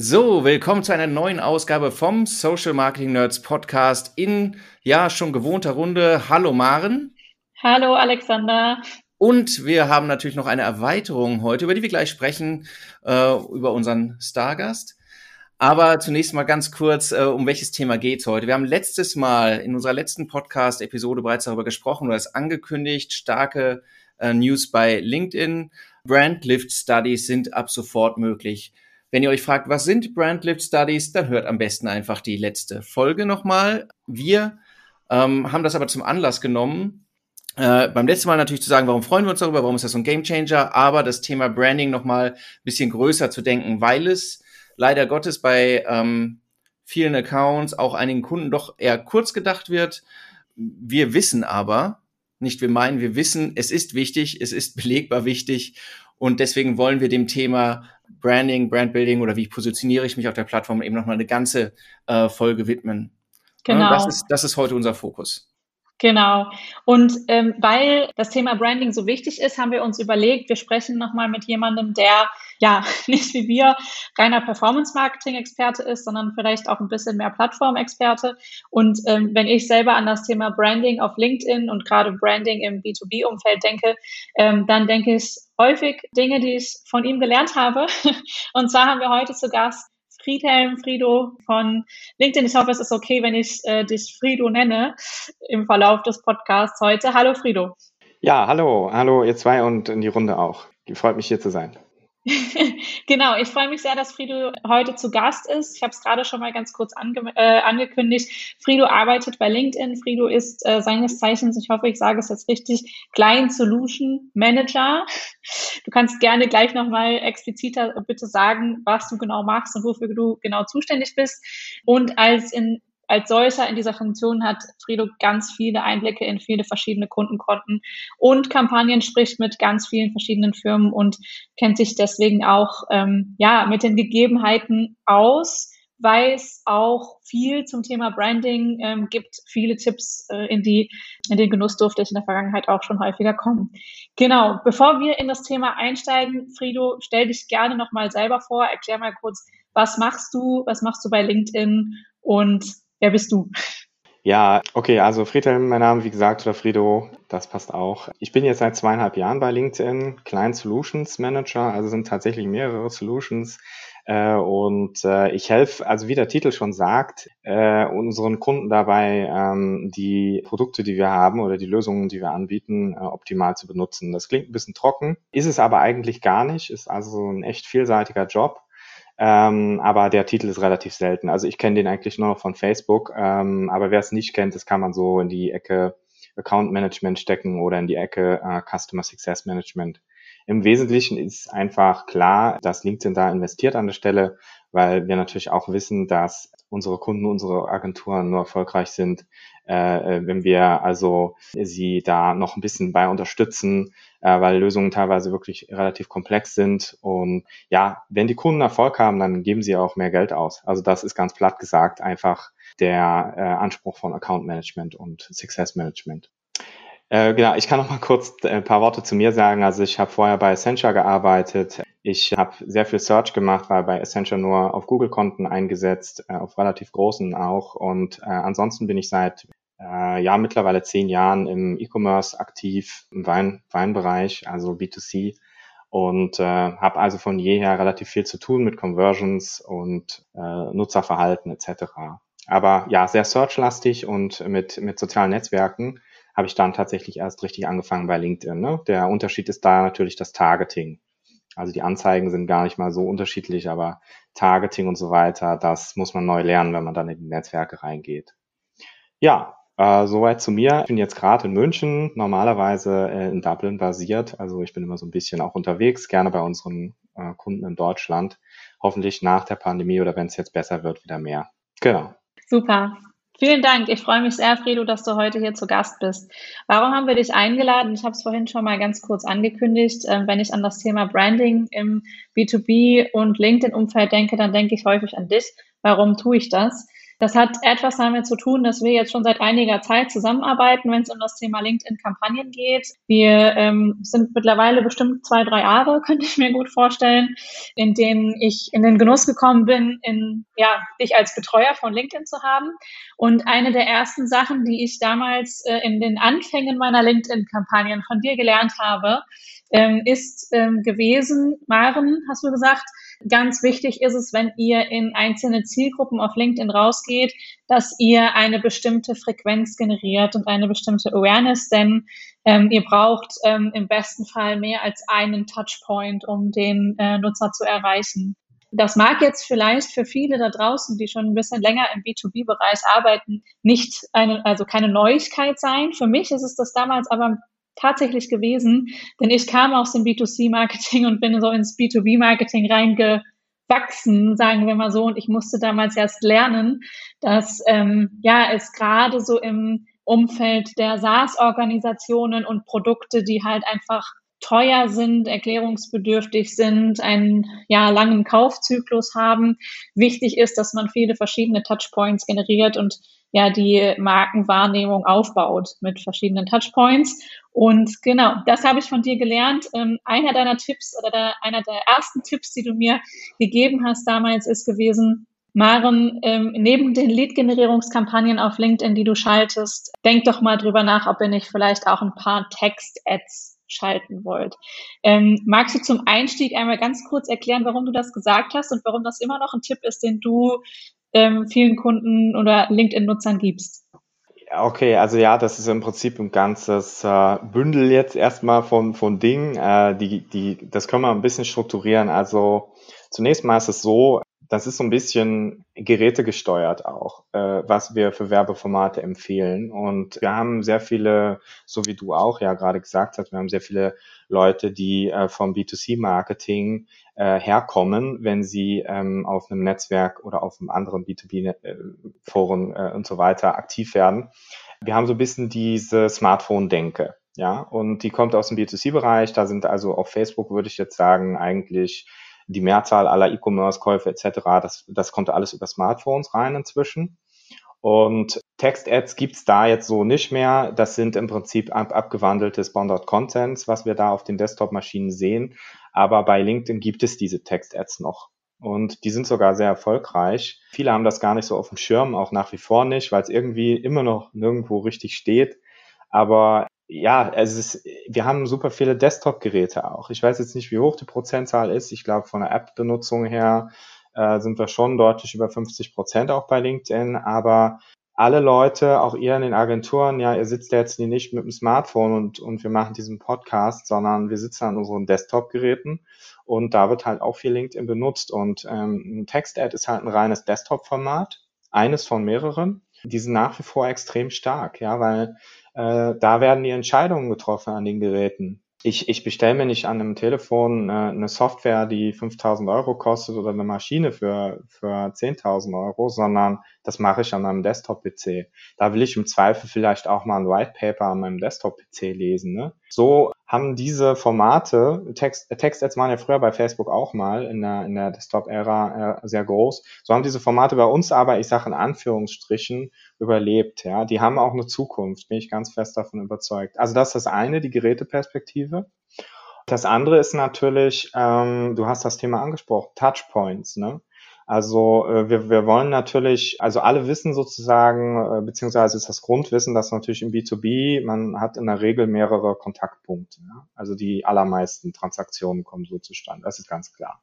So, willkommen zu einer neuen Ausgabe vom Social Marketing Nerds Podcast in ja schon gewohnter Runde. Hallo Maren. Hallo Alexander. Und wir haben natürlich noch eine Erweiterung heute, über die wir gleich sprechen, äh, über unseren Stargast. Aber zunächst mal ganz kurz, äh, um welches Thema geht's heute? Wir haben letztes Mal in unserer letzten Podcast-Episode bereits darüber gesprochen oder es angekündigt, starke äh, News bei LinkedIn. Brand Lift Studies sind ab sofort möglich. Wenn ihr euch fragt, was sind Brand Lift Studies, dann hört am besten einfach die letzte Folge nochmal. Wir ähm, haben das aber zum Anlass genommen, äh, beim letzten Mal natürlich zu sagen, warum freuen wir uns darüber, warum ist das so ein Gamechanger, aber das Thema Branding nochmal ein bisschen größer zu denken, weil es leider Gottes bei ähm, vielen Accounts, auch einigen Kunden doch eher kurz gedacht wird. Wir wissen aber, nicht wir meinen, wir wissen, es ist wichtig, es ist belegbar wichtig und deswegen wollen wir dem Thema Branding, Brandbuilding oder wie positioniere ich mich auf der Plattform eben nochmal eine ganze äh, Folge widmen. Genau. Das, ist, das ist heute unser Fokus. Genau. Und ähm, weil das Thema Branding so wichtig ist, haben wir uns überlegt, wir sprechen nochmal mit jemandem, der ja nicht wie wir reiner Performance-Marketing-Experte ist, sondern vielleicht auch ein bisschen mehr Plattform-Experte. Und ähm, wenn ich selber an das Thema Branding auf LinkedIn und gerade Branding im B2B-Umfeld denke, ähm, dann denke ich häufig Dinge, die ich von ihm gelernt habe. Und zwar haben wir heute zu Gast Friedhelm Frido von LinkedIn. Ich hoffe, es ist okay, wenn ich äh, dich Frido nenne im Verlauf des Podcasts heute. Hallo Frido. Ja, hallo, hallo ihr zwei und in die Runde auch. Freut mich hier zu sein. genau, ich freue mich sehr, dass Frido heute zu Gast ist. Ich habe es gerade schon mal ganz kurz ange äh, angekündigt. Frido arbeitet bei LinkedIn. Frido ist äh, seines Zeichens, ich hoffe, ich sage es jetzt richtig, Client Solution Manager. Du kannst gerne gleich nochmal expliziter bitte sagen, was du genau machst und wofür du genau zuständig bist. Und als in als solcher in dieser Funktion hat Frido ganz viele Einblicke in viele verschiedene Kundenkonten und Kampagnen, spricht mit ganz vielen verschiedenen Firmen und kennt sich deswegen auch ähm, ja mit den Gegebenheiten aus weiß auch viel zum Thema Branding, ähm, gibt viele Tipps, äh, in die in den Genuss durfte ich in der Vergangenheit auch schon häufiger kommen. Genau, bevor wir in das Thema einsteigen, Frido, stell dich gerne nochmal selber vor, erklär mal kurz, was machst du, was machst du bei LinkedIn und Wer bist du? Ja, okay, also Friedhelm, mein Name, wie gesagt, oder Frido, das passt auch. Ich bin jetzt seit zweieinhalb Jahren bei LinkedIn, Client Solutions Manager, also sind tatsächlich mehrere Solutions. Äh, und äh, ich helfe, also wie der Titel schon sagt, äh, unseren Kunden dabei, ähm, die Produkte, die wir haben oder die Lösungen, die wir anbieten, äh, optimal zu benutzen. Das klingt ein bisschen trocken, ist es aber eigentlich gar nicht, ist also ein echt vielseitiger Job. Ähm, aber der Titel ist relativ selten. Also ich kenne den eigentlich nur noch von Facebook, ähm, aber wer es nicht kennt, das kann man so in die Ecke Account Management stecken oder in die Ecke äh, Customer Success Management. Im Wesentlichen ist einfach klar, dass LinkedIn da investiert an der Stelle, weil wir natürlich auch wissen, dass unsere Kunden, unsere Agenturen nur erfolgreich sind, äh, wenn wir also sie da noch ein bisschen bei unterstützen, äh, weil Lösungen teilweise wirklich relativ komplex sind. Und ja, wenn die Kunden Erfolg haben, dann geben sie auch mehr Geld aus. Also das ist ganz platt gesagt einfach der äh, Anspruch von Account Management und Success Management. Äh, genau, ich kann noch mal kurz ein paar Worte zu mir sagen. Also ich habe vorher bei Accenture gearbeitet. Ich habe sehr viel Search gemacht, war bei Accenture nur auf Google-Konten eingesetzt, äh, auf relativ großen auch. Und äh, ansonsten bin ich seit äh, ja mittlerweile zehn Jahren im E-Commerce aktiv, im Wein, Weinbereich, also B2C und äh, habe also von jeher relativ viel zu tun mit Conversions und äh, Nutzerverhalten etc. Aber ja, sehr searchlastig und mit, mit sozialen Netzwerken habe ich dann tatsächlich erst richtig angefangen bei LinkedIn. Ne? Der Unterschied ist da natürlich das Targeting. Also die Anzeigen sind gar nicht mal so unterschiedlich, aber Targeting und so weiter, das muss man neu lernen, wenn man dann in die Netzwerke reingeht. Ja, äh, soweit zu mir. Ich bin jetzt gerade in München, normalerweise äh, in Dublin basiert. Also ich bin immer so ein bisschen auch unterwegs, gerne bei unseren äh, Kunden in Deutschland. Hoffentlich nach der Pandemie oder wenn es jetzt besser wird, wieder mehr. Genau. Super. Vielen Dank. Ich freue mich sehr, Fredo, dass du heute hier zu Gast bist. Warum haben wir dich eingeladen? Ich habe es vorhin schon mal ganz kurz angekündigt. Ähm, wenn ich an das Thema Branding im B2B und LinkedIn-Umfeld denke, dann denke ich häufig an dich. Warum tue ich das? Das hat etwas damit zu tun, dass wir jetzt schon seit einiger Zeit zusammenarbeiten, wenn es um das Thema LinkedIn-Kampagnen geht. Wir ähm, sind mittlerweile bestimmt zwei, drei Jahre, könnte ich mir gut vorstellen, in denen ich in den Genuss gekommen bin, in, ja, dich als Betreuer von LinkedIn zu haben. Und eine der ersten Sachen, die ich damals äh, in den Anfängen meiner LinkedIn-Kampagnen von dir gelernt habe, ähm, ist ähm, gewesen, Maren, hast du gesagt, Ganz wichtig ist es, wenn ihr in einzelne Zielgruppen auf LinkedIn rausgeht, dass ihr eine bestimmte Frequenz generiert und eine bestimmte Awareness, denn ähm, ihr braucht ähm, im besten Fall mehr als einen Touchpoint, um den äh, Nutzer zu erreichen. Das mag jetzt vielleicht für viele da draußen, die schon ein bisschen länger im B2B-Bereich arbeiten, nicht eine, also keine Neuigkeit sein. Für mich ist es das damals aber tatsächlich gewesen, denn ich kam aus dem B2C-Marketing und bin so ins B2B-Marketing reingewachsen, sagen wir mal so, und ich musste damals erst lernen, dass ähm, ja es gerade so im Umfeld der SaaS-Organisationen und Produkte, die halt einfach teuer sind, erklärungsbedürftig sind, einen ja, langen Kaufzyklus haben. Wichtig ist, dass man viele verschiedene Touchpoints generiert und ja die Markenwahrnehmung aufbaut mit verschiedenen Touchpoints. Und genau, das habe ich von dir gelernt. Ähm, einer deiner Tipps oder der, einer der ersten Tipps, die du mir gegeben hast damals, ist gewesen, Maren, ähm, neben den Lead-Generierungskampagnen auf LinkedIn, die du schaltest, denk doch mal drüber nach, ob ihr nicht vielleicht auch ein paar Text-Ads schalten wollt. Ähm, magst du zum Einstieg einmal ganz kurz erklären, warum du das gesagt hast und warum das immer noch ein Tipp ist, den du ähm, vielen Kunden oder LinkedIn-Nutzern gibst? Okay, also ja, das ist im Prinzip ein ganzes äh, Bündel jetzt erstmal von, von Dingen. Äh, die, die, das können wir ein bisschen strukturieren. Also zunächst mal ist es so, das ist so ein bisschen gerätegesteuert auch, äh, was wir für Werbeformate empfehlen. Und wir haben sehr viele, so wie du auch ja gerade gesagt hast, wir haben sehr viele Leute, die äh, vom B2C-Marketing äh, herkommen, wenn sie ähm, auf einem Netzwerk oder auf einem anderen B2B-Forum äh, und so weiter aktiv werden. Wir haben so ein bisschen diese Smartphone-Denke. Ja, und die kommt aus dem B2C-Bereich. Da sind also auf Facebook, würde ich jetzt sagen, eigentlich die Mehrzahl aller E-Commerce-Käufe etc., das, das kommt alles über Smartphones rein inzwischen. Und Text-Ads gibt's da jetzt so nicht mehr. Das sind im Prinzip ab, abgewandelte Sponsored Contents, was wir da auf den Desktop-Maschinen sehen. Aber bei LinkedIn gibt es diese Text-Ads noch. Und die sind sogar sehr erfolgreich. Viele haben das gar nicht so auf dem Schirm, auch nach wie vor nicht, weil es irgendwie immer noch nirgendwo richtig steht. Aber ja, es ist, wir haben super viele Desktop-Geräte auch. Ich weiß jetzt nicht, wie hoch die Prozentzahl ist. Ich glaube, von der App-Benutzung her äh, sind wir schon deutlich über 50 Prozent auch bei LinkedIn. Aber alle Leute, auch ihr in den Agenturen, ja, ihr sitzt jetzt nicht mit dem Smartphone und, und wir machen diesen Podcast, sondern wir sitzen an unseren Desktop-Geräten und da wird halt auch viel LinkedIn benutzt. Und ähm, ein Text-Ad ist halt ein reines Desktop-Format, eines von mehreren. Die sind nach wie vor extrem stark, ja, weil äh, da werden die Entscheidungen getroffen an den Geräten. Ich, ich bestelle mir nicht an einem Telefon äh, eine Software, die 5000 Euro kostet oder eine Maschine für, für 10.000 Euro, sondern das mache ich an meinem Desktop-PC. Da will ich im Zweifel vielleicht auch mal ein White Paper an meinem Desktop-PC lesen. Ne? So haben diese Formate, Text, Text-Ads waren ja früher bei Facebook auch mal in der, in der Desktop-Ära äh, sehr groß, so haben diese Formate bei uns aber, ich sage in Anführungsstrichen, überlebt. Ja, Die haben auch eine Zukunft, bin ich ganz fest davon überzeugt. Also das ist das eine, die Geräteperspektive. Das andere ist natürlich, ähm, du hast das Thema angesprochen, Touchpoints. Ne? Also äh, wir, wir wollen natürlich, also alle wissen sozusagen, äh, beziehungsweise ist das Grundwissen, dass natürlich im B2B, man hat in der Regel mehrere Kontaktpunkte. Ja? Also die allermeisten Transaktionen kommen so zustande, das ist ganz klar.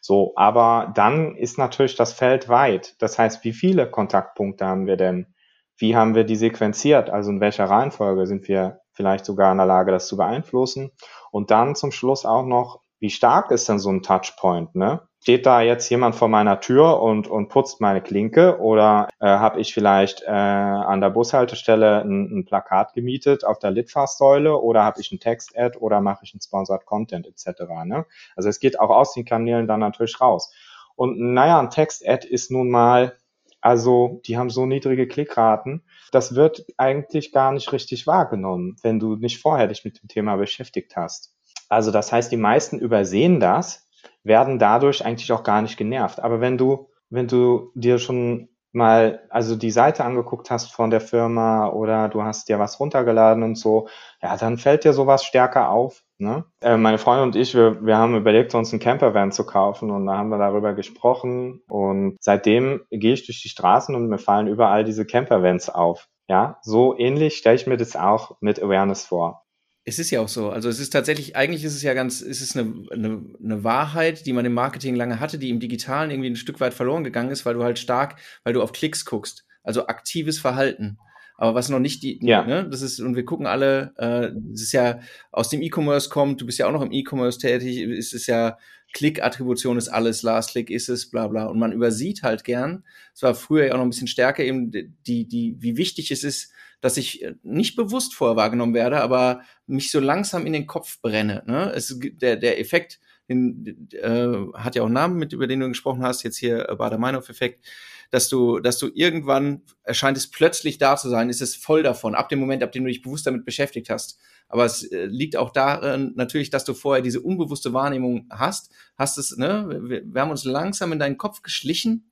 So, aber dann ist natürlich das Feld weit. Das heißt, wie viele Kontaktpunkte haben wir denn? Wie haben wir die sequenziert? Also in welcher Reihenfolge sind wir vielleicht sogar in der Lage, das zu beeinflussen? Und dann zum Schluss auch noch, wie stark ist denn so ein Touchpoint? Ne? Steht da jetzt jemand vor meiner Tür und, und putzt meine Klinke oder äh, habe ich vielleicht äh, an der Bushaltestelle ein, ein Plakat gemietet auf der Litfaßsäule oder habe ich ein Text-Ad oder mache ich ein Sponsored Content etc. Ne? Also es geht auch aus den Kanälen dann natürlich raus. Und naja, ein Text-Ad ist nun mal Also die haben so niedrige Klickraten. Das wird eigentlich gar nicht richtig wahrgenommen, wenn du nicht vorher dich mit dem Thema beschäftigt hast. Also das heißt, die meisten übersehen das, werden dadurch eigentlich auch gar nicht genervt. Aber wenn du, wenn du dir schon mal also die Seite angeguckt hast von der Firma oder du hast dir was runtergeladen und so, ja, dann fällt dir sowas stärker auf. Ne? Äh, meine Freundin und ich, wir, wir haben überlegt, uns einen Campervan zu kaufen und da haben wir darüber gesprochen und seitdem gehe ich durch die Straßen und mir fallen überall diese Campervans auf. Ja, so ähnlich stelle ich mir das auch mit Awareness vor. Es ist ja auch so. Also es ist tatsächlich, eigentlich ist es ja ganz, es ist eine, eine, eine Wahrheit, die man im Marketing lange hatte, die im Digitalen irgendwie ein Stück weit verloren gegangen ist, weil du halt stark, weil du auf Klicks guckst. Also aktives Verhalten. Aber was noch nicht die, ja. ne, das ist, und wir gucken alle, äh, das ist ja aus dem E-Commerce kommt, du bist ja auch noch im E-Commerce tätig, ist es ja, Klick-Attribution ist alles, Last-Click ist es, bla bla. Und man übersieht halt gern, es war früher ja auch noch ein bisschen stärker eben, die, die, wie wichtig es ist, dass ich äh, nicht bewusst vorher wahrgenommen werde, aber mich so langsam in den Kopf brenne. Ne? Es, der, der Effekt, den, äh, hat ja auch einen Namen, mit, über den du gesprochen hast, jetzt hier äh, Bader-Meinhof-Effekt, dass du, dass du irgendwann erscheint es plötzlich da zu sein, ist es voll davon, ab dem Moment, ab dem du dich bewusst damit beschäftigt hast. Aber es äh, liegt auch darin natürlich, dass du vorher diese unbewusste Wahrnehmung hast, hast es, ne, wir, wir haben uns langsam in deinen Kopf geschlichen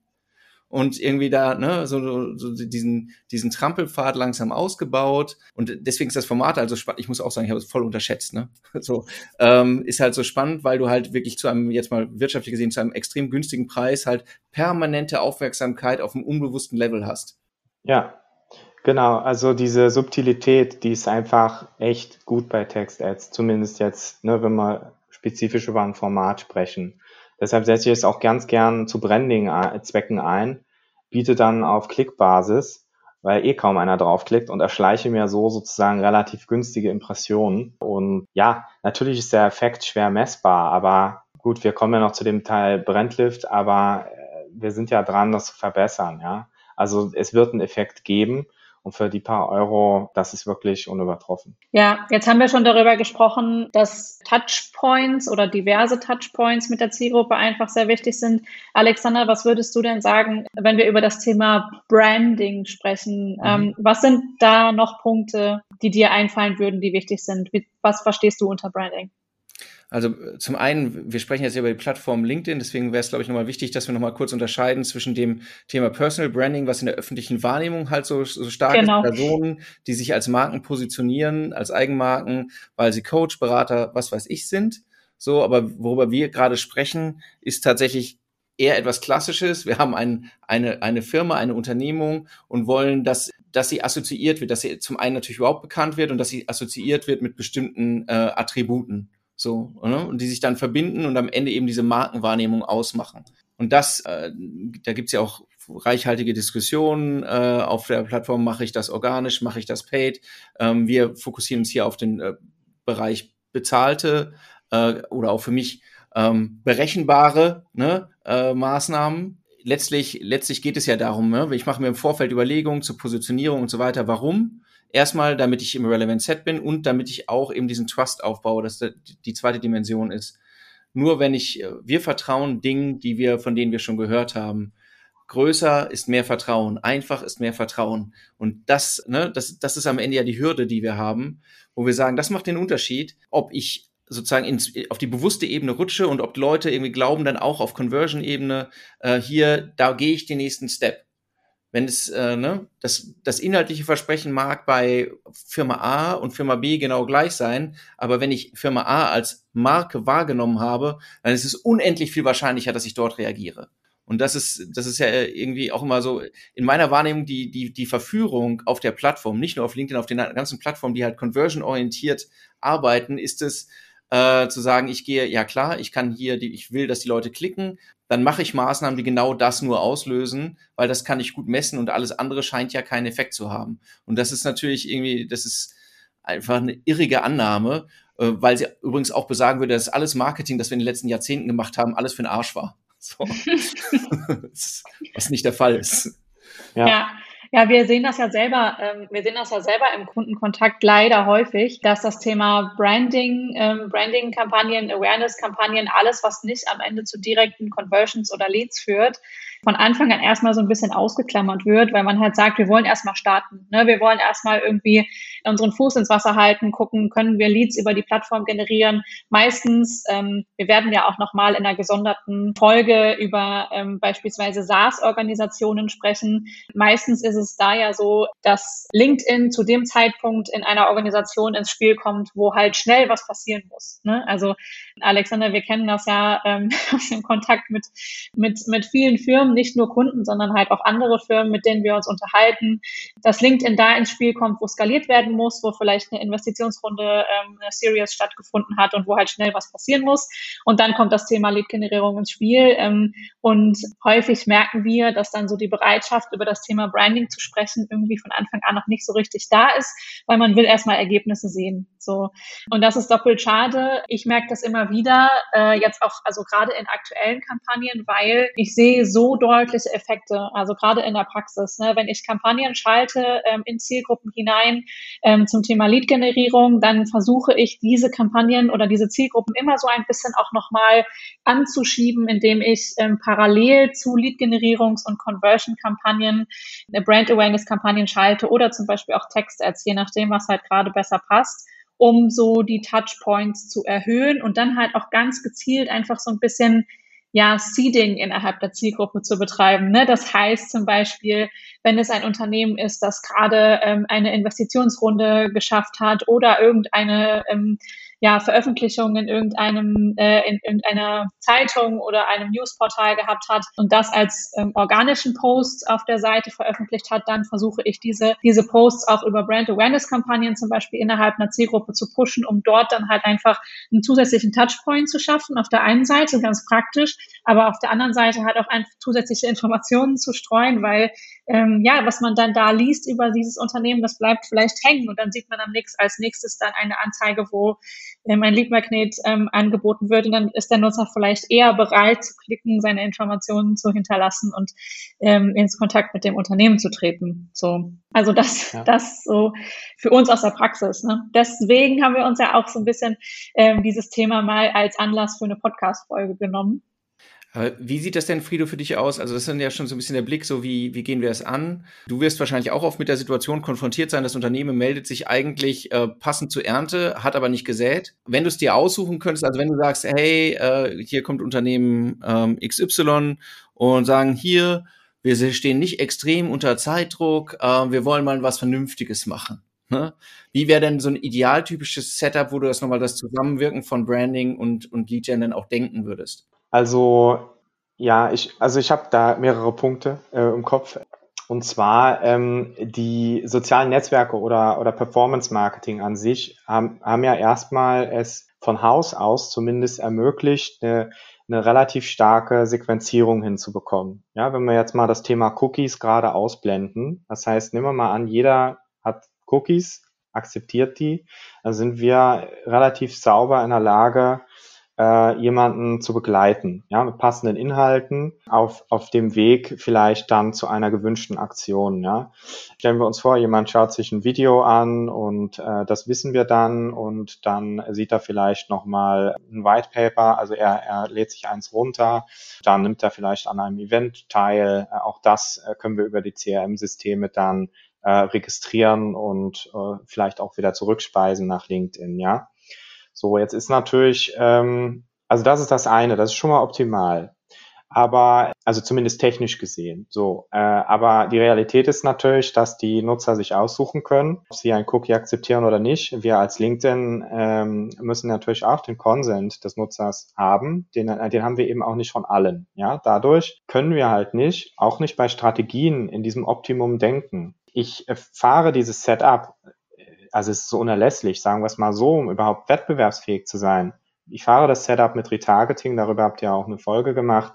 und irgendwie da ne, so, so diesen, diesen Trampelpfad langsam ausgebaut. Und deswegen ist das Format also spannend. Ich muss auch sagen, ich habe es voll unterschätzt. Ne? So, ähm, ist halt so spannend, weil du halt wirklich zu einem, jetzt mal wirtschaftlich gesehen, zu einem extrem günstigen Preis halt permanente Aufmerksamkeit auf einem unbewussten Level hast. Ja, Genau, also diese Subtilität, die ist einfach echt gut bei Text-Ads, zumindest jetzt, ne, wenn wir spezifisch über ein Format sprechen. Deshalb setze ich es auch ganz gern zu Branding-Zwecken ein, biete dann auf Klickbasis, weil eh kaum einer draufklickt und erschleiche mir so sozusagen relativ günstige Impressionen. Und ja, natürlich ist der Effekt schwer messbar, aber gut, wir kommen ja noch zu dem Teil Brandlift, aber äh, wir sind ja dran, das zu verbessern, ja. Also es wird einen Effekt geben und für die paar Euro, das ist wirklich unübertroffen. Ja, jetzt haben wir schon darüber gesprochen, dass Touchpoints oder diverse Touchpoints mit der Zielgruppe einfach sehr wichtig sind. Alexander, was würdest du denn sagen, wenn wir über das Thema Branding sprechen? Mhm. Ähm, was sind da noch Punkte, die dir einfallen würden, die wichtig sind? Was verstehst du unter Branding? Also äh, zum einen, wir sprechen jetzt über die Plattform LinkedIn, deswegen wäre es, glaube ich, nochmal wichtig, dass wir nochmal kurz unterscheiden zwischen dem Thema Personal Branding, was in der öffentlichen Wahrnehmung halt so, so stark genau. ist, Personen, die sich als Marken positionieren, als Eigenmarken, weil sie Coach, Berater, was weiß ich sind. So, aber worüber wir gerade sprechen, ist tatsächlich eher etwas Klassisches. Wir haben ein, eine, eine Firma, eine Unternehmung und wollen, dass, dass sie assoziiert wird, dass sie zum einen natürlich überhaupt bekannt wird und dass sie assoziiert wird mit bestimmten äh, Attributen. So, ne? und die sich dann verbinden und am Ende eben diese Markenwahrnehmung ausmachen. Und das, äh, da gibt's ja auch reichhaltige Diskussionen. Äh, auf der Plattform mache ich das organisch, mache ich das paid. Ähm, wir fokussieren uns hier auf den äh, Bereich bezahlte äh, oder auch für mich ähm, berechenbare ne, äh, Maßnahmen. Letztlich, letztlich geht es ja darum, ne? ich mache mir im Vorfeld Überlegungen zur Positionierung und so weiter. Warum? Erstmal, damit ich im Relevant Set bin und damit ich auch eben diesen Trust aufbaue, dass die zweite Dimension ist. Nur wenn ich, äh, wir vertrauen Dingen, die wir, von denen wir schon gehört haben. Größer ist mehr Vertrauen, einfach ist mehr Vertrauen. Und das, ne, das, das ist am Ende ja die Hürde, die wir haben, wo wir sagen, das macht den Unterschied, ob ich sozusagen ins, auf die bewusste Ebene rutsche und ob Leute irgendwie glauben, dann auch auf Conversion-Ebene, äh, hier, da gehe ich den nächsten Step wenn es, äh, ne, das, das inhaltliche Versprechen mag bei Firma A und Firma B genau gleich sein, aber wenn ich Firma A als Marke wahrgenommen habe, dann ist es unendlich viel wahrscheinlicher, dass ich dort reagiere. Und das ist, das ist ja irgendwie auch immer so in meiner Wahrnehmung die, die, die Verführung auf der Plattform, nicht nur auf LinkedIn, auf den ganzen Plattformen, die halt conversion-orientiert arbeiten, ist es, äh, zu sagen, ich gehe, ja klar, ich kann hier, die, ich will, dass die Leute klicken, dann mache ich Maßnahmen, die genau das nur auslösen, weil das kann ich gut messen und alles andere scheint ja keinen Effekt zu haben. Und das ist natürlich irgendwie, das ist einfach eine irrige Annahme, äh, weil sie übrigens auch besagen würde, dass alles Marketing, das wir in den letzten Jahrzehnten gemacht haben, alles für den Arsch war. So. Was nicht der Fall ist. Ja. ja. Ja, wir sehen das ja selber, ähm, wir sehen das ja selber im Kundenkontakt leider häufig, dass das Thema Branding, ähm, Branding-Kampagnen, Awareness-Kampagnen, alles, was nicht am Ende zu direkten Conversions oder Leads führt, von Anfang an erstmal so ein bisschen ausgeklammert wird, weil man halt sagt, wir wollen erstmal starten. Ne? Wir wollen erstmal irgendwie unseren Fuß ins Wasser halten, gucken, können wir Leads über die Plattform generieren. Meistens, ähm, wir werden ja auch nochmal in einer gesonderten Folge über ähm, beispielsweise SaaS-Organisationen sprechen. Meistens ist es da ja so, dass LinkedIn zu dem Zeitpunkt in einer Organisation ins Spiel kommt, wo halt schnell was passieren muss. Ne? Also Alexander, wir kennen das ja ähm, aus dem Kontakt mit, mit, mit vielen Firmen, nicht nur Kunden, sondern halt auch andere Firmen, mit denen wir uns unterhalten, dass LinkedIn da ins Spiel kommt, wo skaliert werden muss, wo vielleicht eine Investitionsrunde, ähm, eine Series stattgefunden hat und wo halt schnell was passieren muss. Und dann kommt das Thema Lead-Generierung ins Spiel. Ähm, und häufig merken wir, dass dann so die Bereitschaft, über das Thema Branding zu sprechen, irgendwie von Anfang an noch nicht so richtig da ist, weil man will erstmal Ergebnisse sehen. So. Und das ist doppelt schade. Ich merke das immer wieder, äh, jetzt auch, also gerade in aktuellen Kampagnen, weil ich sehe so deutliche Effekte, also gerade in der Praxis. Ne? Wenn ich Kampagnen schalte ähm, in Zielgruppen hinein ähm, zum Thema Lead-Generierung, dann versuche ich diese Kampagnen oder diese Zielgruppen immer so ein bisschen auch nochmal anzuschieben, indem ich ähm, parallel zu Lead-Generierungs- und Conversion-Kampagnen, äh, Brand-Awareness-Kampagnen schalte oder zum Beispiel auch Text-Ads, je nachdem, was halt gerade besser passt um so die Touchpoints zu erhöhen und dann halt auch ganz gezielt einfach so ein bisschen ja, Seeding innerhalb der Zielgruppe zu betreiben. Ne? Das heißt zum Beispiel, wenn es ein Unternehmen ist, das gerade ähm, eine Investitionsrunde geschafft hat oder irgendeine ähm, ja, Veröffentlichung in irgendeinem, äh, in irgendeiner Zeitung oder einem Newsportal gehabt hat und das als ähm, organischen Post auf der Seite veröffentlicht hat, dann versuche ich diese, diese Posts auch über Brand Awareness Kampagnen zum Beispiel innerhalb einer Zielgruppe zu pushen, um dort dann halt einfach einen zusätzlichen Touchpoint zu schaffen. Auf der einen Seite ganz praktisch, aber auf der anderen Seite halt auch einfach zusätzliche Informationen zu streuen, weil ähm, ja, was man dann da liest über dieses Unternehmen, das bleibt vielleicht hängen und dann sieht man am nächsten, als nächstes dann eine Anzeige, wo ähm, ein Lead-Magnet ähm, angeboten wird und dann ist der Nutzer vielleicht eher bereit zu klicken, seine Informationen zu hinterlassen und ähm, ins Kontakt mit dem Unternehmen zu treten. So, also das, ja. das so für uns aus der Praxis. Ne? Deswegen haben wir uns ja auch so ein bisschen ähm, dieses Thema mal als Anlass für eine Podcast-Folge genommen. Wie sieht das denn, Frido, für dich aus? Also das ist ja schon so ein bisschen der Blick, so wie, wie gehen wir es an? Du wirst wahrscheinlich auch oft mit der Situation konfrontiert sein, das Unternehmen meldet sich eigentlich äh, passend zur Ernte, hat aber nicht gesät. Wenn du es dir aussuchen könntest, also wenn du sagst, hey, äh, hier kommt Unternehmen ähm, XY und sagen, hier, wir stehen nicht extrem unter Zeitdruck, äh, wir wollen mal was Vernünftiges machen. Ne? Wie wäre denn so ein idealtypisches Setup, wo du das nochmal das Zusammenwirken von Branding und, und Lead Gen dann auch denken würdest? Also ja, ich, also ich habe da mehrere Punkte äh, im Kopf. Und zwar ähm, die sozialen Netzwerke oder, oder Performance Marketing an sich haben, haben ja erstmal es von Haus aus zumindest ermöglicht, eine, eine relativ starke Sequenzierung hinzubekommen. Ja, wenn wir jetzt mal das Thema Cookies gerade ausblenden, das heißt, nehmen wir mal an, jeder hat Cookies, akzeptiert die, dann sind wir relativ sauber in der Lage, äh, jemanden zu begleiten, ja, mit passenden Inhalten auf, auf dem Weg vielleicht dann zu einer gewünschten Aktion, ja. Stellen wir uns vor, jemand schaut sich ein Video an und äh, das wissen wir dann und dann sieht er vielleicht nochmal ein White Paper, also er, er lädt sich eins runter, dann nimmt er vielleicht an einem Event teil, äh, auch das äh, können wir über die CRM-Systeme dann äh, registrieren und äh, vielleicht auch wieder zurückspeisen nach LinkedIn, ja. So, jetzt ist natürlich, ähm, also das ist das eine, das ist schon mal optimal. Aber, also zumindest technisch gesehen. So, äh, aber die Realität ist natürlich, dass die Nutzer sich aussuchen können, ob sie ein Cookie akzeptieren oder nicht. Wir als LinkedIn ähm, müssen natürlich auch den Consent des Nutzers haben. Den, äh, den haben wir eben auch nicht von allen. Ja, dadurch können wir halt nicht, auch nicht bei Strategien in diesem Optimum denken. Ich äh, fahre dieses Setup also es ist so unerlässlich, sagen wir es mal so, um überhaupt wettbewerbsfähig zu sein. Ich fahre das Setup mit Retargeting, darüber habt ihr auch eine Folge gemacht,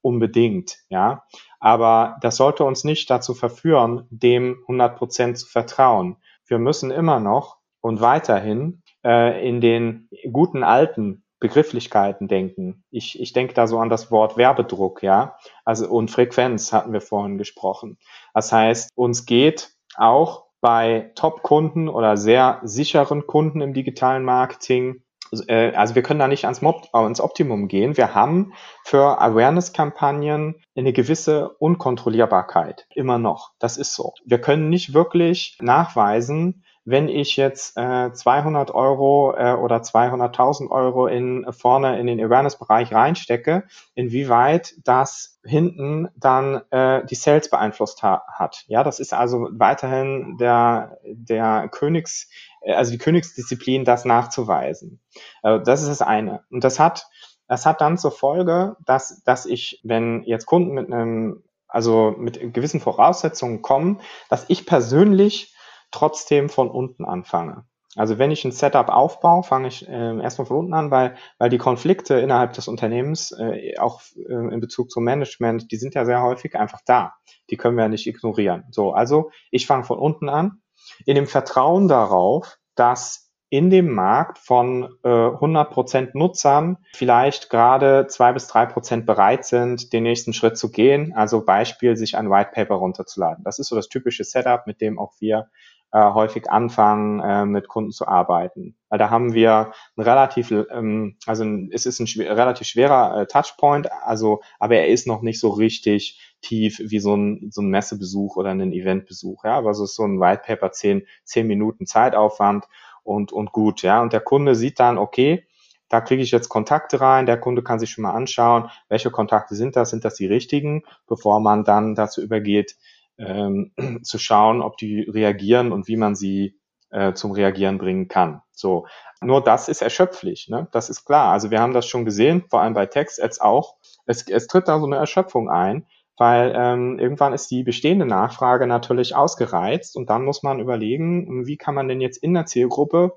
unbedingt, ja. Aber das sollte uns nicht dazu verführen, dem 100 Prozent zu vertrauen. Wir müssen immer noch und weiterhin äh, in den guten alten Begrifflichkeiten denken. Ich, ich denke da so an das Wort Werbedruck, ja. Also und Frequenz hatten wir vorhin gesprochen. Das heißt, uns geht auch bei Top-Kunden oder sehr sicheren Kunden im digitalen Marketing äh, also wir können da nicht ans, Mob, ans Optimum gehen. Wir haben für Awareness-Kampagnen eine gewisse Unkontrollierbarkeit immer noch. Das ist so. Wir können nicht wirklich nachweisen, wenn ich jetzt äh, 200 Euro äh, oder 200.000 Euro in vorne in den Awareness-Bereich reinstecke, inwieweit das hinten dann äh, die Sales beeinflusst ha hat. Ja, das ist also weiterhin der der Königs äh, also die Königsdisziplin, das nachzuweisen. Äh, das ist das eine. Und das hat das hat dann zur Folge, dass dass ich, wenn jetzt Kunden mit einem also mit gewissen Voraussetzungen kommen, dass ich persönlich trotzdem von unten anfange. Also wenn ich ein Setup aufbaue, fange ich äh, erstmal von unten an, weil, weil die Konflikte innerhalb des Unternehmens, äh, auch äh, in Bezug zum Management, die sind ja sehr häufig einfach da. Die können wir ja nicht ignorieren. So, also ich fange von unten an, in dem Vertrauen darauf, dass in dem Markt von äh, 100% Nutzern vielleicht gerade zwei bis drei Prozent bereit sind, den nächsten Schritt zu gehen. Also Beispiel, sich ein White Paper runterzuladen. Das ist so das typische Setup, mit dem auch wir äh, häufig anfangen, äh, mit Kunden zu arbeiten. Weil da haben wir ein relativ, ähm, also es ist ein schwer, relativ schwerer äh, Touchpoint, also, aber er ist noch nicht so richtig tief wie so ein, so ein Messebesuch oder ein Eventbesuch. Ja, aber es ist so ein White Paper, zehn, zehn Minuten Zeitaufwand und, und gut. Ja, und der Kunde sieht dann, okay, da kriege ich jetzt Kontakte rein, der Kunde kann sich schon mal anschauen, welche Kontakte sind das, sind das die richtigen, bevor man dann dazu übergeht, ähm, zu schauen, ob die reagieren und wie man sie äh, zum Reagieren bringen kann. So, nur das ist erschöpflich, ne? Das ist klar. Also wir haben das schon gesehen, vor allem bei Text-Ads auch. Es, es tritt da so eine Erschöpfung ein, weil ähm, irgendwann ist die bestehende Nachfrage natürlich ausgereizt und dann muss man überlegen, wie kann man denn jetzt in der Zielgruppe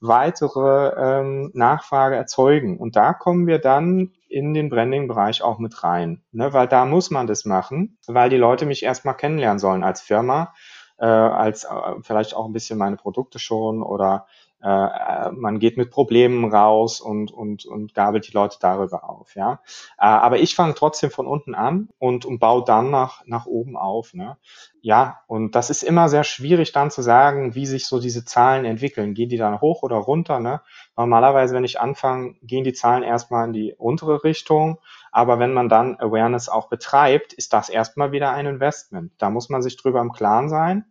weitere ähm, Nachfrage erzeugen. Und da kommen wir dann in den Branding-Bereich auch mit rein, ne? weil da muss man das machen, weil die Leute mich erstmal kennenlernen sollen als Firma, äh, als äh, vielleicht auch ein bisschen meine Produkte schon oder äh, man geht mit Problemen raus und, und, und gabelt die Leute darüber auf. Ja? Äh, aber ich fange trotzdem von unten an und, und baue dann nach, nach oben auf. Ne? Ja, und das ist immer sehr schwierig dann zu sagen, wie sich so diese Zahlen entwickeln. Gehen die dann hoch oder runter? Ne? Normalerweise, wenn ich anfange, gehen die Zahlen erstmal in die untere Richtung. Aber wenn man dann Awareness auch betreibt, ist das erstmal wieder ein Investment. Da muss man sich drüber im Klaren sein.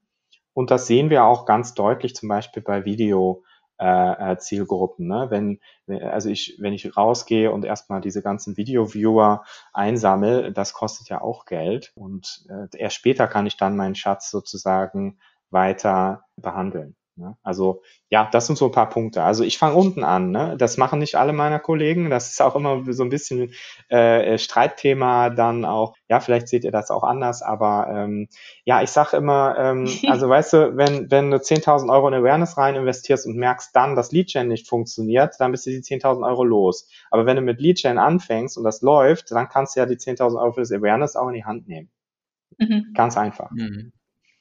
Und das sehen wir auch ganz deutlich zum Beispiel bei Video äh, äh, Zielgruppen. Ne? Wenn, also ich, wenn ich rausgehe und erstmal diese ganzen Video-Viewer einsammle, das kostet ja auch Geld. Und äh, erst später kann ich dann meinen Schatz sozusagen weiter behandeln. Ne? Also ja, das sind so ein paar Punkte. Also ich fange unten an. Ne? Das machen nicht alle meiner Kollegen. Das ist auch immer so ein bisschen äh, Streitthema dann auch. Ja, vielleicht seht ihr das auch anders, aber ähm, ja, ich sage immer, ähm, also weißt du, wenn, wenn du 10.000 Euro in Awareness rein investierst und merkst dann, dass Leadgen nicht funktioniert, dann bist du die 10.000 Euro los. Aber wenn du mit Leadgen anfängst und das läuft, dann kannst du ja die 10.000 Euro für das Awareness auch in die Hand nehmen. Mhm. Ganz einfach. Mhm.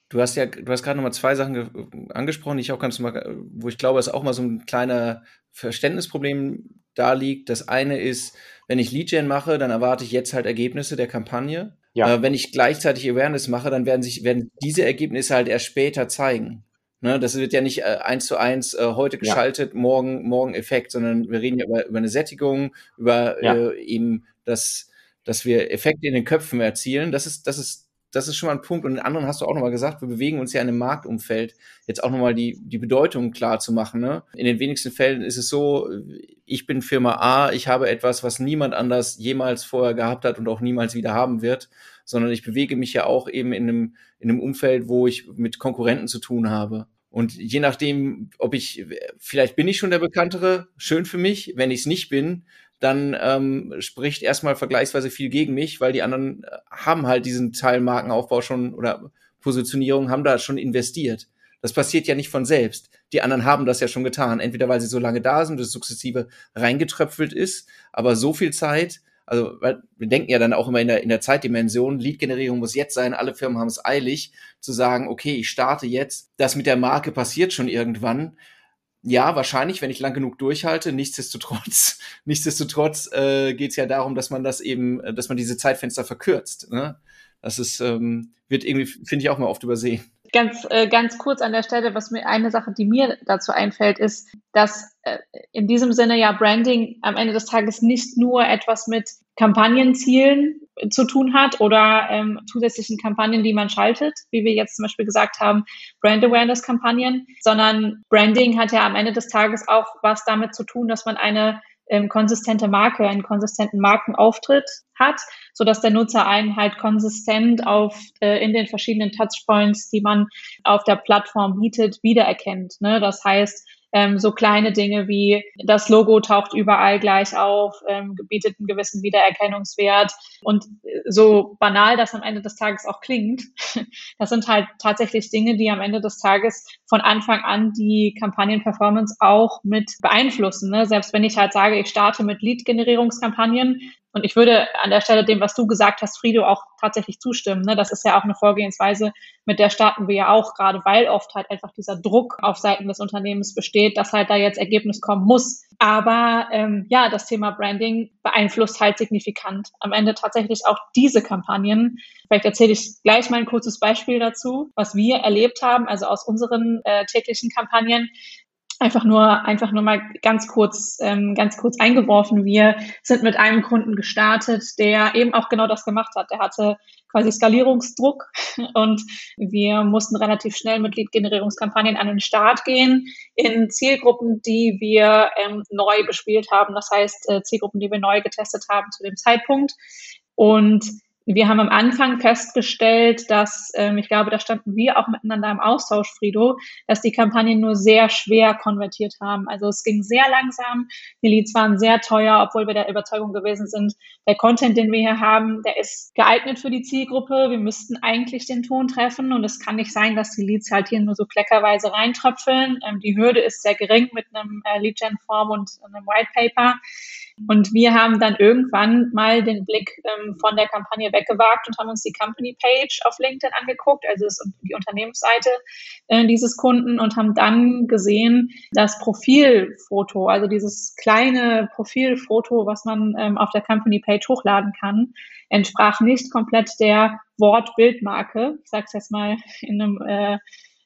Du hast ja, du hast gerade nochmal zwei Sachen angesprochen, die ich auch ganz mal, wo ich glaube, dass auch mal so ein kleiner Verständnisproblem da liegt. Das eine ist, wenn ich Lead-Gen mache, dann erwarte ich jetzt halt Ergebnisse der Kampagne. Ja. Äh, wenn ich gleichzeitig Awareness mache, dann werden sich, werden diese Ergebnisse halt erst später zeigen. Ne, das wird ja nicht äh, eins zu eins äh, heute geschaltet, ja. morgen, morgen Effekt, sondern wir reden ja über, über eine Sättigung, über ja. äh, eben das, dass wir Effekte in den Köpfen erzielen. Das ist, das ist das ist schon mal ein Punkt. Und den anderen hast du auch nochmal gesagt, wir bewegen uns ja in einem Marktumfeld, jetzt auch nochmal die, die Bedeutung klar zu machen. Ne? In den wenigsten Fällen ist es so, ich bin Firma A, ich habe etwas, was niemand anders jemals vorher gehabt hat und auch niemals wieder haben wird, sondern ich bewege mich ja auch eben in einem, in einem Umfeld, wo ich mit Konkurrenten zu tun habe. Und je nachdem, ob ich, vielleicht bin ich schon der Bekanntere, schön für mich. Wenn ich es nicht bin, dann ähm, spricht erstmal vergleichsweise viel gegen mich, weil die anderen äh, haben halt diesen Teil Markenaufbau schon oder Positionierung, haben da schon investiert. Das passiert ja nicht von selbst. Die anderen haben das ja schon getan. Entweder weil sie so lange da sind, dass sukzessive reingetröpfelt ist, aber so viel Zeit, also weil wir denken ja dann auch immer in der, in der Zeitdimension, Lead-Generierung muss jetzt sein, alle Firmen haben es eilig, zu sagen, okay, ich starte jetzt, das mit der Marke passiert schon irgendwann ja, wahrscheinlich, wenn ich lang genug durchhalte. Nichtsdestotrotz, nichtsdestotrotz äh, geht es ja darum, dass man das eben, dass man diese Zeitfenster verkürzt. Ne? Das ist, ähm, wird irgendwie, finde ich, auch mal oft übersehen. Ganz, äh, ganz kurz an der Stelle, was mir eine Sache, die mir dazu einfällt, ist, dass äh, in diesem Sinne ja Branding am Ende des Tages nicht nur etwas mit Kampagnenzielen zu tun hat oder ähm, zusätzlichen Kampagnen, die man schaltet, wie wir jetzt zum Beispiel gesagt haben, Brand Awareness Kampagnen, sondern Branding hat ja am Ende des Tages auch was damit zu tun, dass man eine ähm, konsistente Marke, einen konsistenten Markenauftritt hat, so dass der Nutzer einen halt konsistent auf äh, in den verschiedenen Touchpoints, die man auf der Plattform bietet, wiedererkennt. Ne? Das heißt, ähm, so kleine Dinge wie das Logo taucht überall gleich auf, ähm, bietet einen gewissen Wiedererkennungswert. Und so banal das am Ende des Tages auch klingt, das sind halt tatsächlich Dinge, die am Ende des Tages von Anfang an die Kampagnenperformance auch mit beeinflussen. Ne? Selbst wenn ich halt sage, ich starte mit Lead-Generierungskampagnen, und ich würde an der Stelle dem, was du gesagt hast, Frido, auch tatsächlich zustimmen. Ne? Das ist ja auch eine Vorgehensweise, mit der starten wir ja auch, gerade weil oft halt einfach dieser Druck auf Seiten des Unternehmens besteht, dass halt da jetzt Ergebnis kommen muss. Aber ähm, ja, das Thema Branding beeinflusst halt signifikant am Ende tatsächlich auch diese Kampagnen. Vielleicht erzähle ich gleich mal ein kurzes Beispiel dazu, was wir erlebt haben, also aus unseren äh, täglichen Kampagnen einfach nur, einfach nur mal ganz kurz, ähm, ganz kurz eingeworfen. Wir sind mit einem Kunden gestartet, der eben auch genau das gemacht hat. Der hatte quasi Skalierungsdruck und wir mussten relativ schnell mit Lead-Generierungskampagnen an den Start gehen in Zielgruppen, die wir ähm, neu bespielt haben. Das heißt, äh, Zielgruppen, die wir neu getestet haben zu dem Zeitpunkt. Und wir haben am Anfang festgestellt, dass, ähm, ich glaube, da standen wir auch miteinander im Austausch, Frido, dass die Kampagnen nur sehr schwer konvertiert haben. Also es ging sehr langsam, die Leads waren sehr teuer, obwohl wir der Überzeugung gewesen sind, der Content, den wir hier haben, der ist geeignet für die Zielgruppe. Wir müssten eigentlich den Ton treffen und es kann nicht sein, dass die Leads halt hier nur so kleckerweise reintröpfeln. Ähm, die Hürde ist sehr gering mit einem äh, Lead-Gen-Form und einem White Paper. Und wir haben dann irgendwann mal den Blick ähm, von der Kampagne weggewagt und haben uns die Company Page auf LinkedIn angeguckt, also die Unternehmensseite äh, dieses Kunden und haben dann gesehen, das Profilfoto, also dieses kleine Profilfoto, was man ähm, auf der Company Page hochladen kann, entsprach nicht komplett der Wort-Bildmarke. Ich sage es jetzt mal in einem äh,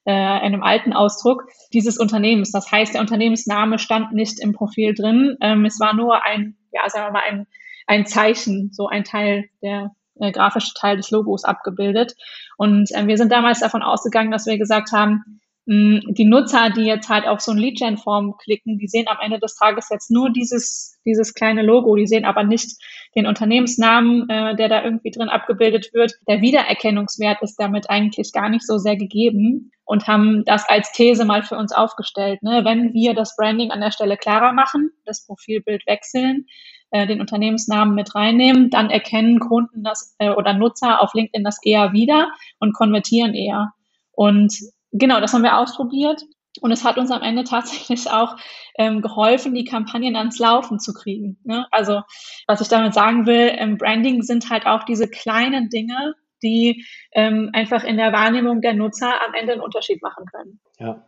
äh, einem alten Ausdruck dieses Unternehmens. Das heißt, der Unternehmensname stand nicht im Profil drin. Ähm, es war nur ein, ja, sagen wir mal, ein, ein Zeichen, so ein Teil der äh, grafische Teil des Logos abgebildet. Und äh, wir sind damals davon ausgegangen, dass wir gesagt haben, mh, die Nutzer, die jetzt halt auf so ein Lead-Gen-Form klicken, die sehen am Ende des Tages jetzt nur dieses, dieses kleine Logo, die sehen aber nicht den Unternehmensnamen, äh, der da irgendwie drin abgebildet wird. Der Wiedererkennungswert ist damit eigentlich gar nicht so sehr gegeben und haben das als These mal für uns aufgestellt. Ne? Wenn wir das Branding an der Stelle klarer machen, das Profilbild wechseln, äh, den Unternehmensnamen mit reinnehmen, dann erkennen Kunden das äh, oder Nutzer auf LinkedIn das eher wieder und konvertieren eher. Und genau, das haben wir ausprobiert. Und es hat uns am Ende tatsächlich auch ähm, geholfen, die Kampagnen ans Laufen zu kriegen. Ne? Also was ich damit sagen will, ähm, Branding sind halt auch diese kleinen Dinge, die ähm, einfach in der Wahrnehmung der Nutzer am Ende einen Unterschied machen können. Ja.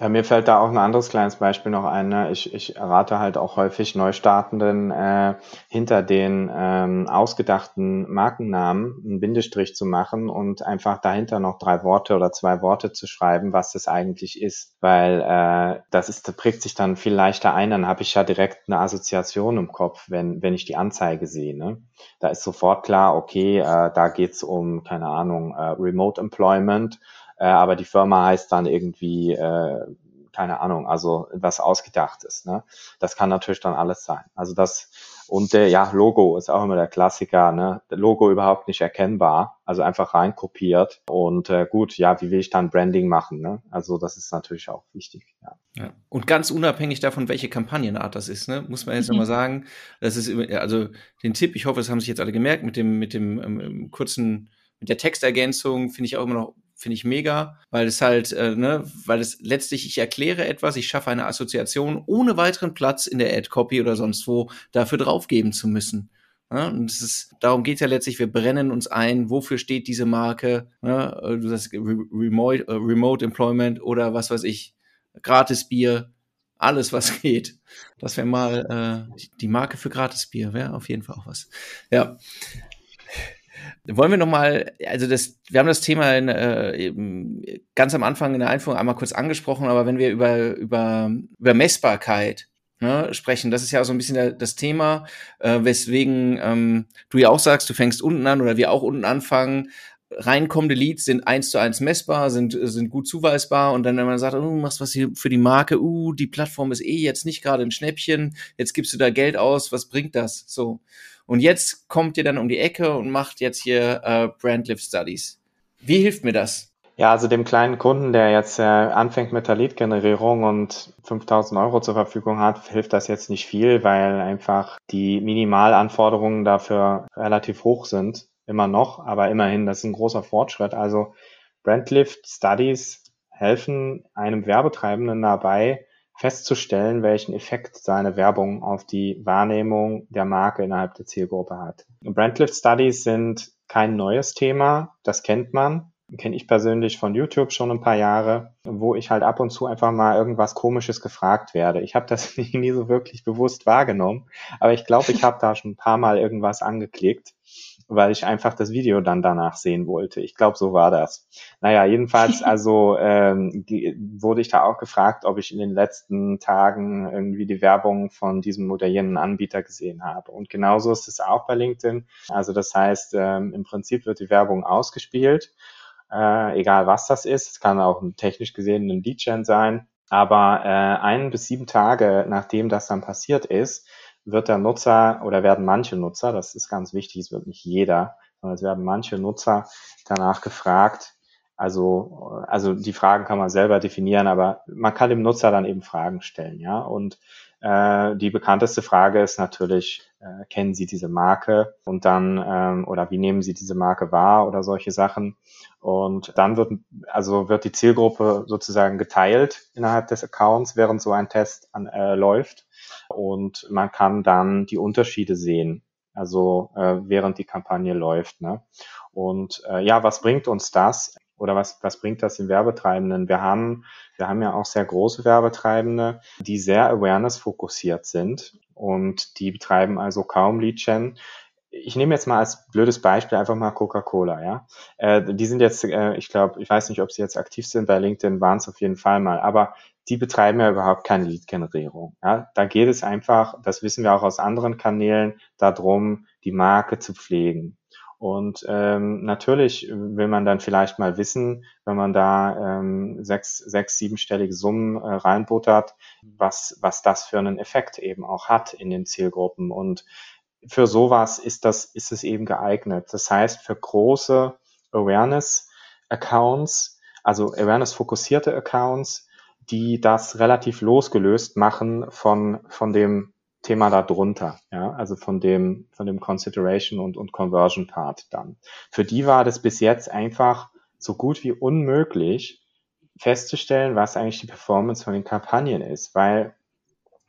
ja, mir fällt da auch ein anderes kleines Beispiel noch ein. Ne? Ich, ich rate halt auch häufig Neustartenden äh, hinter den ähm, ausgedachten Markennamen einen Bindestrich zu machen und einfach dahinter noch drei Worte oder zwei Worte zu schreiben, was das eigentlich ist. Weil äh, das ist, prägt sich dann viel leichter ein, dann habe ich ja direkt eine Assoziation im Kopf, wenn, wenn ich die Anzeige sehe. Ne? Da ist sofort klar, okay, äh, da geht's um, keine Ahnung, äh, Remote Employment äh, aber die Firma heißt dann irgendwie, äh, keine Ahnung, also was ausgedachtes. Ne? Das kann natürlich dann alles sein. Also das und äh, ja, Logo ist auch immer der Klassiker, ne? Logo überhaupt nicht erkennbar, also einfach reinkopiert. Und äh, gut, ja, wie will ich dann Branding machen? Ne? Also das ist natürlich auch wichtig. Ja. ja. Und ganz unabhängig davon, welche Kampagnenart das ist, ne, muss man jetzt mhm. nochmal sagen, das ist also den Tipp, ich hoffe, das haben sich jetzt alle gemerkt, mit dem, mit dem ähm, kurzen, mit der Textergänzung finde ich auch immer noch finde ich mega, weil es halt, äh, ne, weil es letztlich, ich erkläre etwas, ich schaffe eine Assoziation, ohne weiteren Platz in der Ad-Copy oder sonst wo dafür draufgeben zu müssen. Ja, und es ist, darum geht ja letztlich, wir brennen uns ein, wofür steht diese Marke, ja, du sagst Remote, äh, Remote Employment oder was weiß ich, gratis Bier, alles, was geht. Das wäre mal äh, die Marke für Gratisbier, wäre auf jeden Fall auch was. Ja. Wollen wir noch mal, also das, wir haben das Thema in, äh, ganz am Anfang in der Einführung einmal kurz angesprochen, aber wenn wir über über über Messbarkeit ne, sprechen, das ist ja auch so ein bisschen das Thema, äh, weswegen ähm, du ja auch sagst, du fängst unten an oder wir auch unten anfangen, reinkommende Leads sind eins zu eins messbar, sind, sind gut zuweisbar und dann, wenn man sagt, oh, du machst was hier für die Marke, uh, die Plattform ist eh jetzt nicht gerade ein Schnäppchen, jetzt gibst du da Geld aus, was bringt das? So. Und jetzt kommt ihr dann um die Ecke und macht jetzt hier äh, Brandlift Studies. Wie hilft mir das? Ja, also dem kleinen Kunden, der jetzt äh, anfängt mit der Lead-Generierung und 5000 Euro zur Verfügung hat, hilft das jetzt nicht viel, weil einfach die Minimalanforderungen dafür relativ hoch sind immer noch, aber immerhin, das ist ein großer Fortschritt. Also Brandlift Studies helfen einem Werbetreibenden dabei, festzustellen, welchen Effekt seine Werbung auf die Wahrnehmung der Marke innerhalb der Zielgruppe hat. Brandlift Studies sind kein neues Thema, das kennt man kenne ich persönlich von YouTube schon ein paar Jahre, wo ich halt ab und zu einfach mal irgendwas Komisches gefragt werde. Ich habe das nie so wirklich bewusst wahrgenommen, aber ich glaube, ich habe da schon ein paar Mal irgendwas angeklickt, weil ich einfach das Video dann danach sehen wollte. Ich glaube, so war das. Naja, jedenfalls, also ähm, die, wurde ich da auch gefragt, ob ich in den letzten Tagen irgendwie die Werbung von diesem modellierenden Anbieter gesehen habe. Und genauso ist es auch bei LinkedIn. Also das heißt, ähm, im Prinzip wird die Werbung ausgespielt äh, egal was das ist. Es kann auch technisch gesehen ein Lead-Gen sein. Aber äh, ein bis sieben Tage, nachdem das dann passiert ist, wird der Nutzer oder werden manche Nutzer, das ist ganz wichtig, es wird nicht jeder, sondern es werden manche Nutzer danach gefragt. Also, also die Fragen kann man selber definieren, aber man kann dem Nutzer dann eben Fragen stellen, ja. Und äh, die bekannteste Frage ist natürlich, äh, kennen Sie diese Marke? Und dann, ähm, oder wie nehmen Sie diese Marke wahr oder solche Sachen? Und dann wird, also wird die Zielgruppe sozusagen geteilt innerhalb des Accounts, während so ein Test an, äh, läuft. Und man kann dann die Unterschiede sehen, also äh, während die Kampagne läuft. Ne? Und äh, ja, was bringt uns das? oder was, was bringt das den Werbetreibenden? Wir haben, wir haben ja auch sehr große Werbetreibende, die sehr awareness fokussiert sind und die betreiben also kaum Lead-Gen. Ich nehme jetzt mal als blödes Beispiel einfach mal Coca-Cola, ja. Äh, die sind jetzt, äh, ich glaube, ich weiß nicht, ob sie jetzt aktiv sind, bei LinkedIn waren es auf jeden Fall mal, aber die betreiben ja überhaupt keine Lead-Generierung. Ja? Da geht es einfach, das wissen wir auch aus anderen Kanälen, darum, die Marke zu pflegen. Und ähm, natürlich will man dann vielleicht mal wissen, wenn man da ähm, sechs, sechs, siebenstellige Summen äh, reinbuttert, was, was das für einen Effekt eben auch hat in den Zielgruppen. Und für sowas ist das, ist es eben geeignet. Das heißt, für große Awareness-Accounts, also Awareness-fokussierte Accounts, die das relativ losgelöst machen von, von dem Thema darunter, ja, also von dem, von dem Consideration und, und Conversion Part dann. Für die war das bis jetzt einfach so gut wie unmöglich festzustellen, was eigentlich die Performance von den Kampagnen ist, weil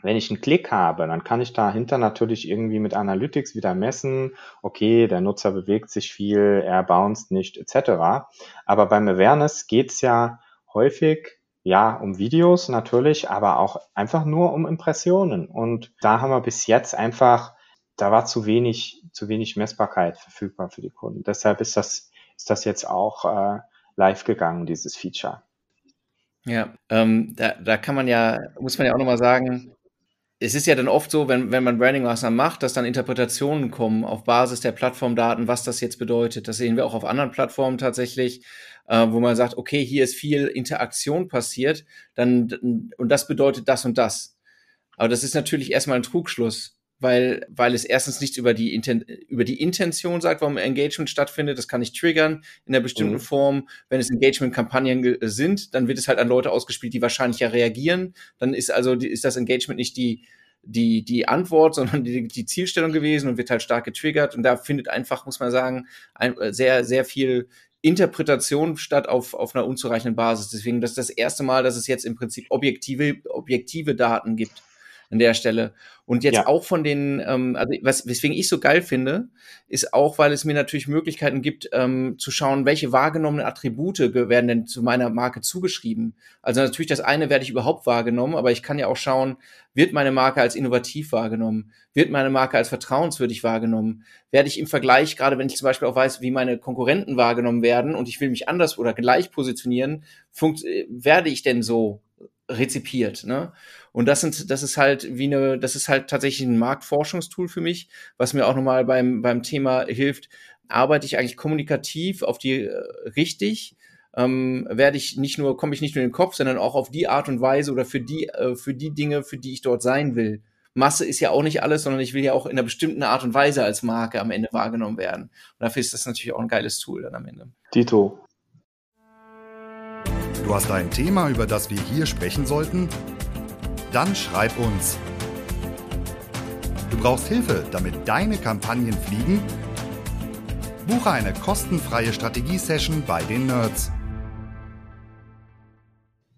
wenn ich einen Klick habe, dann kann ich dahinter natürlich irgendwie mit Analytics wieder messen, okay, der Nutzer bewegt sich viel, er bounced nicht, etc. Aber beim Awareness geht's ja häufig ja, um Videos natürlich, aber auch einfach nur um Impressionen. Und da haben wir bis jetzt einfach, da war zu wenig, zu wenig Messbarkeit verfügbar für die Kunden. Deshalb ist das, ist das jetzt auch äh, live gegangen, dieses Feature. Ja, ähm, da, da kann man ja, muss man ja auch nochmal sagen, es ist ja dann oft so, wenn, wenn man Branding-Maßnahmen macht, dass dann Interpretationen kommen auf Basis der Plattformdaten, was das jetzt bedeutet. Das sehen wir auch auf anderen Plattformen tatsächlich, äh, wo man sagt, okay, hier ist viel Interaktion passiert, dann, und das bedeutet das und das. Aber das ist natürlich erstmal ein Trugschluss, weil, weil es erstens nichts über die, Inten über die Intention sagt, warum Engagement stattfindet. Das kann ich triggern in einer bestimmten mhm. Form. Wenn es Engagement-Kampagnen sind, dann wird es halt an Leute ausgespielt, die wahrscheinlich ja reagieren. Dann ist also, ist das Engagement nicht die, die, die Antwort, sondern die, die Zielstellung gewesen und wird halt stark getriggert. Und da findet einfach, muss man sagen, ein, sehr, sehr viel Interpretation statt auf, auf einer unzureichenden Basis. Deswegen, das ist das erste Mal, dass es jetzt im Prinzip objektive, objektive Daten gibt. An der Stelle. Und jetzt ja. auch von den, ähm, also was, weswegen ich so geil finde, ist auch, weil es mir natürlich Möglichkeiten gibt, ähm, zu schauen, welche wahrgenommenen Attribute werden denn zu meiner Marke zugeschrieben. Also natürlich das eine werde ich überhaupt wahrgenommen, aber ich kann ja auch schauen, wird meine Marke als innovativ wahrgenommen? Wird meine Marke als vertrauenswürdig wahrgenommen? Werde ich im Vergleich, gerade wenn ich zum Beispiel auch weiß, wie meine Konkurrenten wahrgenommen werden und ich will mich anders oder gleich positionieren, werde ich denn so rezipiert, ne? Und das sind, das ist halt wie eine, das ist halt tatsächlich ein Marktforschungstool für mich, was mir auch nochmal beim, beim Thema hilft. Arbeite ich eigentlich kommunikativ auf die äh, richtig? Ähm, werde ich nicht nur, komme ich nicht nur in den Kopf, sondern auch auf die Art und Weise oder für die, äh, für die Dinge, für die ich dort sein will. Masse ist ja auch nicht alles, sondern ich will ja auch in einer bestimmten Art und Weise als Marke am Ende wahrgenommen werden. Und dafür ist das natürlich auch ein geiles Tool dann am Ende. Dito. Du hast ein Thema, über das wir hier sprechen sollten? Dann schreib uns. Du brauchst Hilfe, damit deine Kampagnen fliegen? Buche eine kostenfreie Strategiesession bei den Nerds.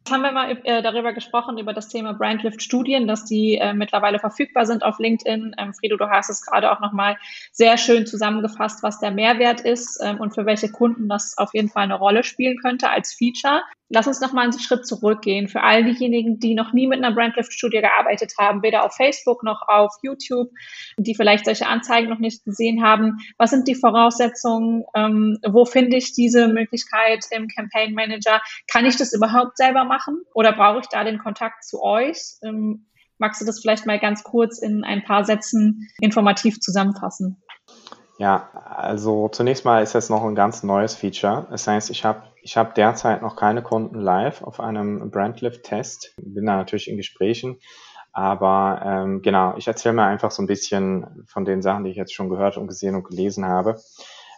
Jetzt haben wir mal äh, darüber gesprochen, über das Thema Brandlift-Studien, dass die äh, mittlerweile verfügbar sind auf LinkedIn. Ähm, Friedo, du hast es gerade auch nochmal sehr schön zusammengefasst, was der Mehrwert ist ähm, und für welche Kunden das auf jeden Fall eine Rolle spielen könnte als Feature. Lass uns noch mal einen Schritt zurückgehen. Für all diejenigen, die noch nie mit einer Brandlift-Studie gearbeitet haben, weder auf Facebook noch auf YouTube, die vielleicht solche Anzeigen noch nicht gesehen haben. Was sind die Voraussetzungen? Ähm, wo finde ich diese Möglichkeit im Campaign Manager? Kann ich das überhaupt selber machen oder brauche ich da den Kontakt zu euch? Ähm, magst du das vielleicht mal ganz kurz in ein paar Sätzen informativ zusammenfassen? Ja, also zunächst mal ist das noch ein ganz neues Feature. Das heißt, ich habe ich hab derzeit noch keine Kunden live auf einem Brandlift-Test. Bin da natürlich in Gesprächen. Aber ähm, genau, ich erzähle mal einfach so ein bisschen von den Sachen, die ich jetzt schon gehört und gesehen und gelesen habe.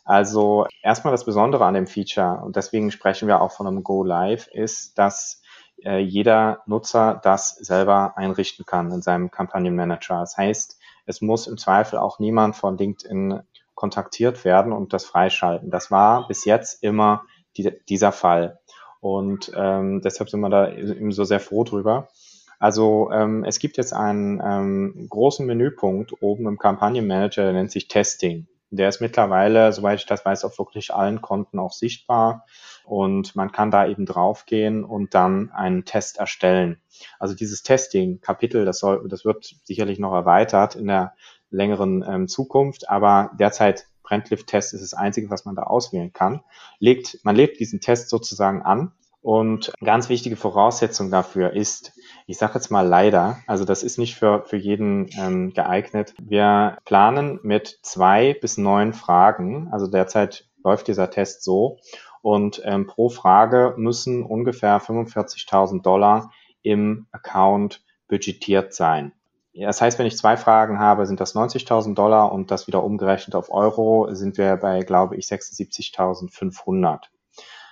Also erstmal das Besondere an dem Feature, und deswegen sprechen wir auch von einem Go Live, ist, dass äh, jeder Nutzer das selber einrichten kann in seinem Kampagnenmanager. Das heißt, es muss im Zweifel auch niemand von LinkedIn kontaktiert werden und das freischalten. Das war bis jetzt immer die, dieser Fall. Und ähm, deshalb sind wir da eben so sehr froh drüber. Also ähm, es gibt jetzt einen ähm, großen Menüpunkt oben im Kampagnenmanager, der nennt sich Testing. Der ist mittlerweile, soweit ich das weiß, auf wirklich allen Konten auch sichtbar. Und man kann da eben draufgehen und dann einen Test erstellen. Also dieses Testing-Kapitel, das soll, das wird sicherlich noch erweitert in der längeren ähm, Zukunft, aber derzeit Brandlift-Test ist das Einzige, was man da auswählen kann. Legt, man legt diesen Test sozusagen an und ganz wichtige Voraussetzung dafür ist, ich sage jetzt mal leider, also das ist nicht für, für jeden ähm, geeignet. Wir planen mit zwei bis neun Fragen, also derzeit läuft dieser Test so und ähm, pro Frage müssen ungefähr 45.000 Dollar im Account budgetiert sein. Das heißt, wenn ich zwei Fragen habe, sind das 90.000 Dollar und das wieder umgerechnet auf Euro sind wir bei, glaube ich, 76.500.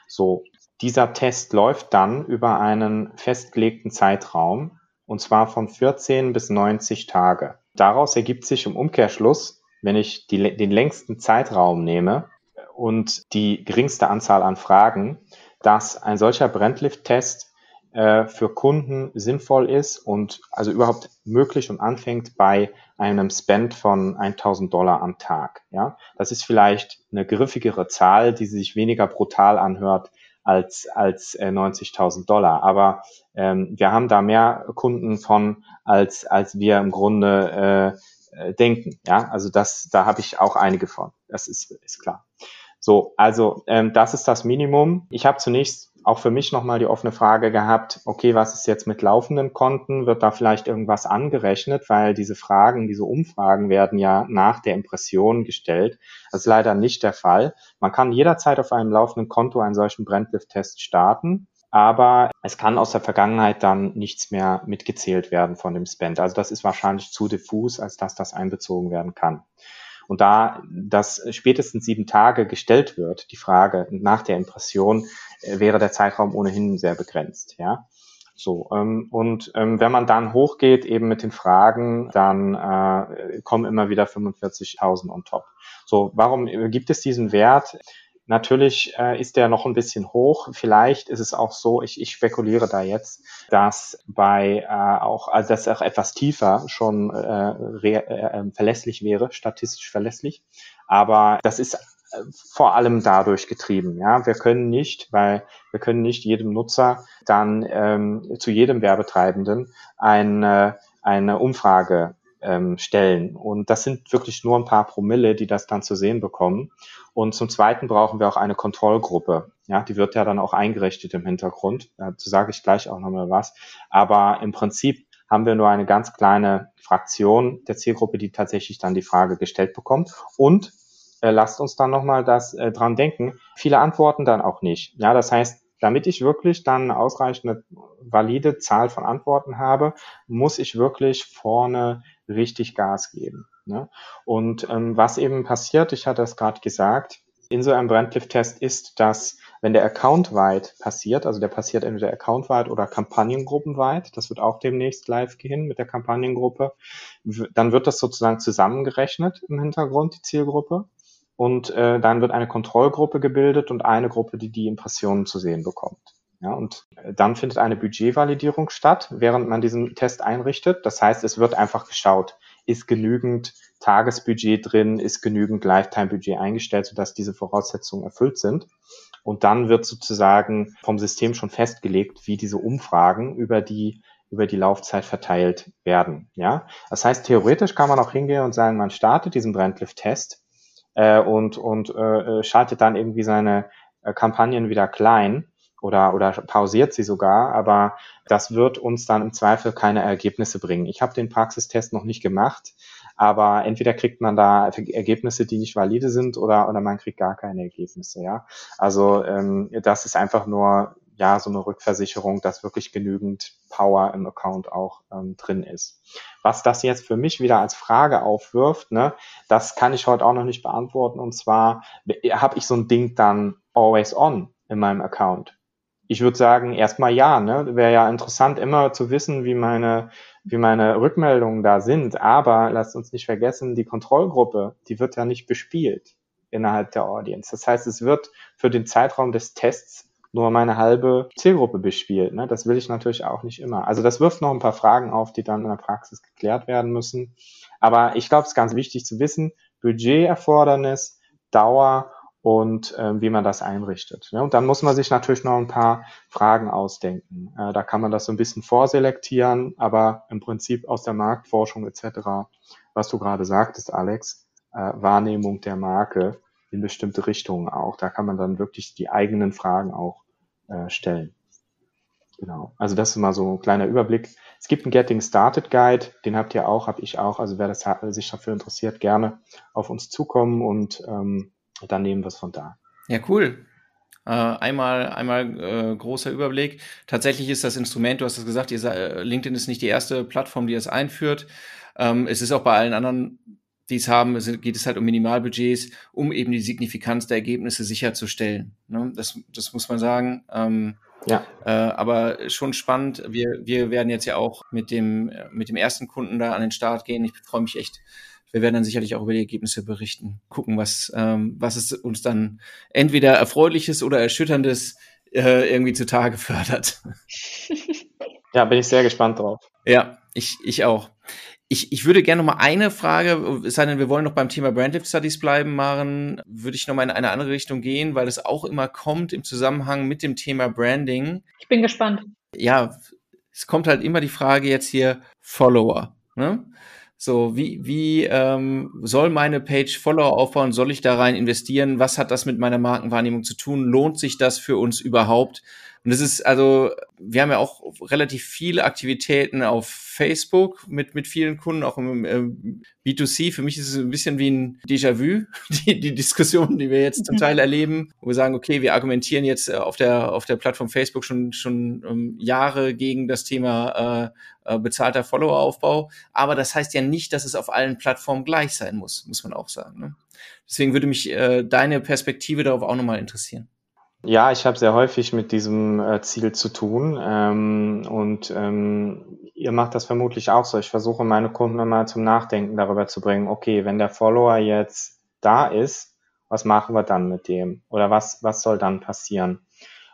So, dieser Test läuft dann über einen festgelegten Zeitraum und zwar von 14 bis 90 Tage. Daraus ergibt sich im Umkehrschluss, wenn ich die, den längsten Zeitraum nehme und die geringste Anzahl an Fragen, dass ein solcher Brandlift-Test äh, für Kunden sinnvoll ist und also überhaupt möglich und anfängt bei einem Spend von 1000 Dollar am Tag. Ja, das ist vielleicht eine griffigere Zahl, die sich weniger brutal anhört als als äh, 90.000 Dollar. Aber ähm, wir haben da mehr Kunden von als als wir im Grunde äh, äh denken. Ja, also das da habe ich auch einige von. Das ist ist klar. So, also ähm, das ist das Minimum. Ich habe zunächst auch für mich nochmal die offene Frage gehabt, okay, was ist jetzt mit laufenden Konten? Wird da vielleicht irgendwas angerechnet? Weil diese Fragen, diese Umfragen werden ja nach der Impression gestellt. Das ist leider nicht der Fall. Man kann jederzeit auf einem laufenden Konto einen solchen Brandlift-Test starten. Aber es kann aus der Vergangenheit dann nichts mehr mitgezählt werden von dem Spend. Also das ist wahrscheinlich zu diffus, als dass das einbezogen werden kann. Und da das spätestens sieben Tage gestellt wird, die Frage nach der Impression, äh, wäre der Zeitraum ohnehin sehr begrenzt. Ja. So, ähm, und ähm, wenn man dann hochgeht eben mit den Fragen, dann äh, kommen immer wieder 45.000 on top. So, warum gibt es diesen Wert? Natürlich äh, ist der noch ein bisschen hoch. Vielleicht ist es auch so, ich, ich spekuliere da jetzt, dass bei äh, auch, also dass auch etwas tiefer schon äh, re, äh, ähm, verlässlich wäre, statistisch verlässlich. Aber das ist äh, vor allem dadurch getrieben. Ja, wir können nicht, weil wir können nicht jedem Nutzer dann ähm, zu jedem Werbetreibenden eine, eine Umfrage ähm, stellen. Und das sind wirklich nur ein paar Promille, die das dann zu sehen bekommen. Und zum Zweiten brauchen wir auch eine Kontrollgruppe. Ja, die wird ja dann auch eingerichtet im Hintergrund. Dazu sage ich gleich auch nochmal was. Aber im Prinzip haben wir nur eine ganz kleine Fraktion der Zielgruppe, die tatsächlich dann die Frage gestellt bekommt. Und äh, lasst uns dann nochmal das äh, dran denken. Viele antworten dann auch nicht. Ja, das heißt, damit ich wirklich dann eine ausreichende valide Zahl von Antworten habe, muss ich wirklich vorne richtig Gas geben. Ne? Und ähm, was eben passiert, ich hatte es gerade gesagt, in so einem Brandlift-Test ist, dass wenn der Account weit passiert, also der passiert entweder Account weit oder Kampagnengruppenweit, das wird auch demnächst live gehen mit der Kampagnengruppe, dann wird das sozusagen zusammengerechnet im Hintergrund, die Zielgruppe. Und äh, dann wird eine Kontrollgruppe gebildet und eine Gruppe, die die Impressionen zu sehen bekommt. Ja, und dann findet eine Budgetvalidierung statt, während man diesen Test einrichtet. Das heißt, es wird einfach geschaut, ist genügend Tagesbudget drin, ist genügend Lifetime-Budget eingestellt, sodass diese Voraussetzungen erfüllt sind. Und dann wird sozusagen vom System schon festgelegt, wie diese Umfragen über die über die Laufzeit verteilt werden. Ja, das heißt, theoretisch kann man auch hingehen und sagen, man startet diesen Brandlift-Test äh, und und äh, schaltet dann irgendwie seine äh, Kampagnen wieder klein oder, oder pausiert sie sogar, aber das wird uns dann im Zweifel keine Ergebnisse bringen. Ich habe den Praxistest noch nicht gemacht, aber entweder kriegt man da Ergebnisse, die nicht valide sind, oder, oder man kriegt gar keine Ergebnisse. Ja, also ähm, das ist einfach nur ja so eine Rückversicherung, dass wirklich genügend Power im Account auch ähm, drin ist. Was das jetzt für mich wieder als Frage aufwirft, ne, das kann ich heute auch noch nicht beantworten. Und zwar habe ich so ein Ding dann always on in meinem Account ich würde sagen, erstmal ja, ne? Wäre ja interessant, immer zu wissen, wie meine, wie meine Rückmeldungen da sind. Aber lasst uns nicht vergessen, die Kontrollgruppe, die wird ja nicht bespielt innerhalb der Audience. Das heißt, es wird für den Zeitraum des Tests nur meine halbe Zielgruppe bespielt. Ne? Das will ich natürlich auch nicht immer. Also das wirft noch ein paar Fragen auf, die dann in der Praxis geklärt werden müssen. Aber ich glaube, es ist ganz wichtig zu wissen, Budgeterfordernis, Dauer und äh, wie man das einrichtet. Ne? Und dann muss man sich natürlich noch ein paar Fragen ausdenken. Äh, da kann man das so ein bisschen vorselektieren, aber im Prinzip aus der Marktforschung etc., was du gerade sagtest, Alex, äh, Wahrnehmung der Marke in bestimmte Richtungen auch. Da kann man dann wirklich die eigenen Fragen auch äh, stellen. Genau. Also das ist mal so ein kleiner Überblick. Es gibt einen Getting Started Guide, den habt ihr auch, habe ich auch. Also wer das, sich dafür interessiert, gerne auf uns zukommen und ähm, dann nehmen wir es von da. Ja, cool. Äh, einmal einmal äh, großer Überblick. Tatsächlich ist das Instrument, du hast es gesagt, ihr, äh, LinkedIn ist nicht die erste Plattform, die es einführt. Ähm, es ist auch bei allen anderen, die es haben, es geht es halt um Minimalbudgets, um eben die Signifikanz der Ergebnisse sicherzustellen. Ne? Das, das muss man sagen. Ähm, ja. Äh, aber schon spannend. Wir, wir werden jetzt ja auch mit dem, mit dem ersten Kunden da an den Start gehen. Ich freue mich echt wir werden dann sicherlich auch über die Ergebnisse berichten, gucken, was, ähm, was es uns dann entweder erfreuliches oder erschütterndes äh, irgendwie zutage fördert. Ja, bin ich sehr gespannt drauf. Ja, ich, ich auch. Ich, ich würde gerne noch mal eine Frage, es sei denn, wir wollen noch beim Thema Brandlift Studies bleiben, machen, würde ich noch mal in eine andere Richtung gehen, weil es auch immer kommt im Zusammenhang mit dem Thema Branding. Ich bin gespannt. Ja, es kommt halt immer die Frage jetzt hier Follower. Ne? So, wie, wie ähm, soll meine Page Follower aufbauen? Soll ich da rein investieren? Was hat das mit meiner Markenwahrnehmung zu tun? Lohnt sich das für uns überhaupt? Und das ist also, wir haben ja auch relativ viele Aktivitäten auf Facebook mit, mit vielen Kunden, auch im äh, B2C. Für mich ist es ein bisschen wie ein Déjà-vu, die, die Diskussion, die wir jetzt zum Teil erleben, wo wir sagen, okay, wir argumentieren jetzt äh, auf der, auf der Plattform Facebook schon, schon ähm, Jahre gegen das Thema äh, äh, bezahlter Follower-Aufbau. Aber das heißt ja nicht, dass es auf allen Plattformen gleich sein muss, muss man auch sagen. Ne? Deswegen würde mich äh, deine Perspektive darauf auch nochmal interessieren. Ja, ich habe sehr häufig mit diesem äh, Ziel zu tun ähm, und ähm, ihr macht das vermutlich auch so. Ich versuche meine Kunden immer zum Nachdenken darüber zu bringen, okay, wenn der Follower jetzt da ist Was machen wir dann mit dem? Oder was, was soll dann passieren?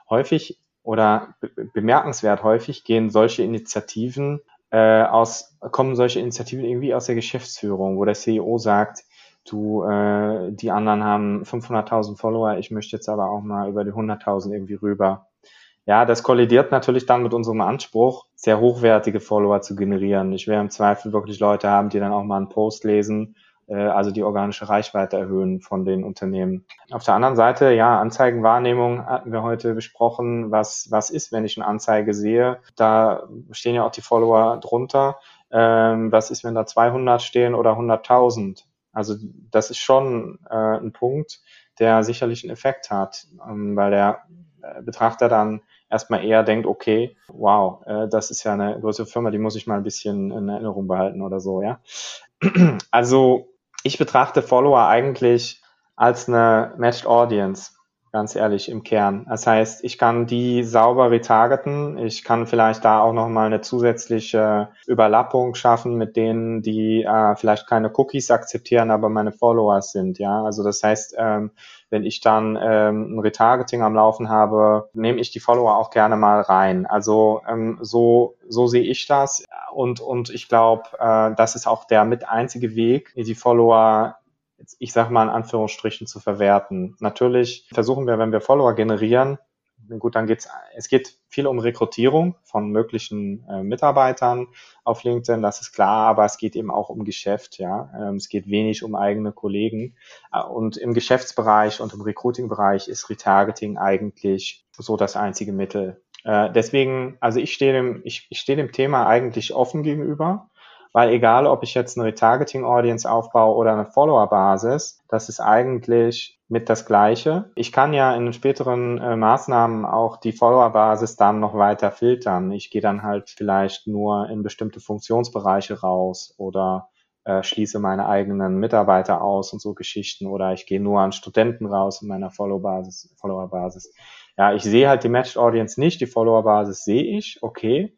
Häufig oder bemerkenswert häufig gehen solche Initiativen äh, aus, kommen solche Initiativen irgendwie aus der Geschäftsführung, wo der CEO sagt, du, äh, die anderen haben 500.000 Follower, ich möchte jetzt aber auch mal über die 100.000 irgendwie rüber. Ja, das kollidiert natürlich dann mit unserem Anspruch, sehr hochwertige Follower zu generieren. Ich will im Zweifel wirklich Leute haben, die dann auch mal einen Post lesen äh, also die organische Reichweite erhöhen von den Unternehmen. Auf der anderen Seite, ja, Anzeigenwahrnehmung hatten wir heute besprochen. Was, was ist, wenn ich eine Anzeige sehe? Da stehen ja auch die Follower drunter. Ähm, was ist, wenn da 200 stehen oder 100.000? Also das ist schon äh, ein Punkt, der sicherlich einen Effekt hat, ähm, weil der äh, Betrachter dann erstmal eher denkt, okay, wow, äh, das ist ja eine größere Firma, die muss ich mal ein bisschen in Erinnerung behalten oder so, ja. Also ich betrachte Follower eigentlich als eine Matched Audience, ganz ehrlich im Kern. Das heißt, ich kann die sauber retargeten. Ich kann vielleicht da auch nochmal eine zusätzliche Überlappung schaffen mit denen, die äh, vielleicht keine Cookies akzeptieren, aber meine Followers sind. Ja, also das heißt, ähm, wenn ich dann ähm, ein Retargeting am Laufen habe, nehme ich die Follower auch gerne mal rein. Also ähm, so so sehe ich das und und ich glaube, äh, das ist auch der mit einzige Weg, die Follower ich sage mal in Anführungsstrichen zu verwerten. Natürlich versuchen wir, wenn wir Follower generieren, gut, dann geht's, es geht viel um Rekrutierung von möglichen äh, Mitarbeitern auf LinkedIn, das ist klar, aber es geht eben auch um Geschäft, ja. Ähm, es geht wenig um eigene Kollegen. Äh, und im Geschäftsbereich und im Recruiting-Bereich ist Retargeting eigentlich so das einzige Mittel. Äh, deswegen, also ich stehe dem, ich, ich stehe dem Thema eigentlich offen gegenüber weil egal, ob ich jetzt eine Retargeting-Audience aufbaue oder eine Follower-Basis, das ist eigentlich mit das Gleiche. Ich kann ja in späteren äh, Maßnahmen auch die Follower-Basis dann noch weiter filtern. Ich gehe dann halt vielleicht nur in bestimmte Funktionsbereiche raus oder äh, schließe meine eigenen Mitarbeiter aus und so Geschichten oder ich gehe nur an Studenten raus in meiner Follower-Basis. Follower -Basis. Ja, ich sehe halt die Matched Audience nicht, die Follower-Basis sehe ich, okay.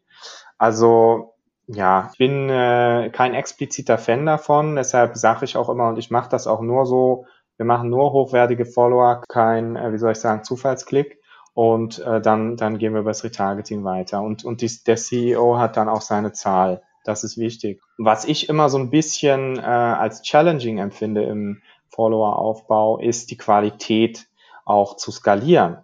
Also ja, ich bin äh, kein expliziter Fan davon, deshalb sage ich auch immer, und ich mache das auch nur so, wir machen nur hochwertige Follower, kein, äh, wie soll ich sagen, Zufallsklick. Und äh, dann, dann gehen wir über das Retargeting weiter. Und, und die, der CEO hat dann auch seine Zahl. Das ist wichtig. Was ich immer so ein bisschen äh, als challenging empfinde im Follower-Aufbau, ist die Qualität auch zu skalieren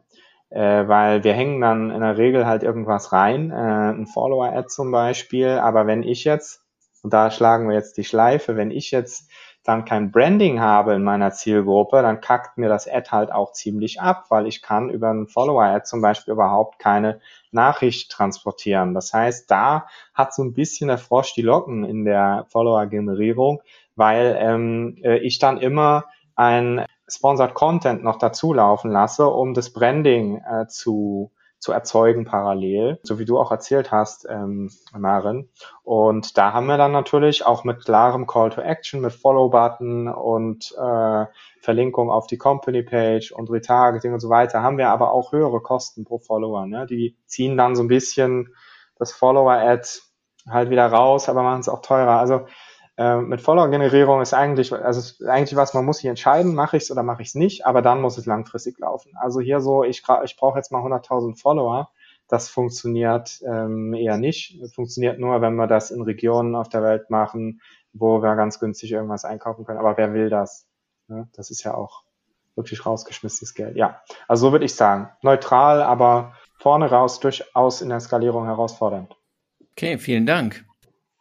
äh, weil wir hängen dann in der Regel halt irgendwas rein, äh, ein Follower-Ad zum Beispiel, aber wenn ich jetzt, und da schlagen wir jetzt die Schleife, wenn ich jetzt dann kein Branding habe in meiner Zielgruppe, dann kackt mir das Ad halt auch ziemlich ab, weil ich kann über ein Follower-Ad zum Beispiel überhaupt keine Nachricht transportieren. Das heißt, da hat so ein bisschen der Frosch die Locken in der Follower-Generierung, weil ähm, äh, ich dann immer ein Sponsored Content noch dazu laufen lasse, um das Branding äh, zu, zu erzeugen parallel, so wie du auch erzählt hast, ähm, Maren. Und da haben wir dann natürlich auch mit klarem Call to Action, mit Follow-Button und äh, Verlinkung auf die Company-Page und Retargeting und so weiter, haben wir aber auch höhere Kosten pro Follower. Ne? Die ziehen dann so ein bisschen das Follower-Ad halt wieder raus, aber machen es auch teurer. Also äh, mit Follower-Generierung ist eigentlich, also ist eigentlich was, man muss sich entscheiden, mache ich es oder mache ich es nicht, aber dann muss es langfristig laufen. Also hier so, ich, ich brauche jetzt mal 100.000 Follower, das funktioniert ähm, eher nicht. Das funktioniert nur, wenn wir das in Regionen auf der Welt machen, wo wir ganz günstig irgendwas einkaufen können. Aber wer will das? Ja, das ist ja auch wirklich rausgeschmissenes Geld. Ja, also so würde ich sagen. Neutral, aber vorne raus durchaus in der Skalierung herausfordernd. Okay, vielen Dank.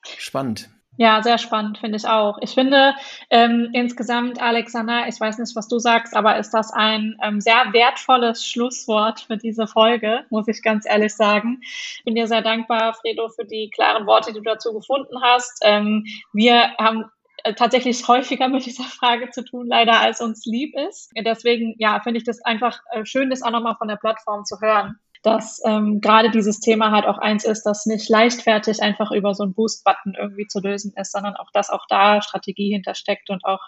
Spannend. Ja, sehr spannend, finde ich auch. Ich finde ähm, insgesamt, Alexander, ich weiß nicht, was du sagst, aber ist das ein ähm, sehr wertvolles Schlusswort für diese Folge, muss ich ganz ehrlich sagen. Ich bin dir sehr dankbar, Fredo, für die klaren Worte, die du dazu gefunden hast. Ähm, wir haben äh, tatsächlich häufiger mit dieser Frage zu tun, leider als uns lieb ist. Deswegen, ja, finde ich das einfach äh, schön, das auch nochmal von der Plattform zu hören dass ähm, gerade dieses Thema halt auch eins ist, das nicht leichtfertig einfach über so einen Boost-Button irgendwie zu lösen ist, sondern auch, dass auch da Strategie hintersteckt und auch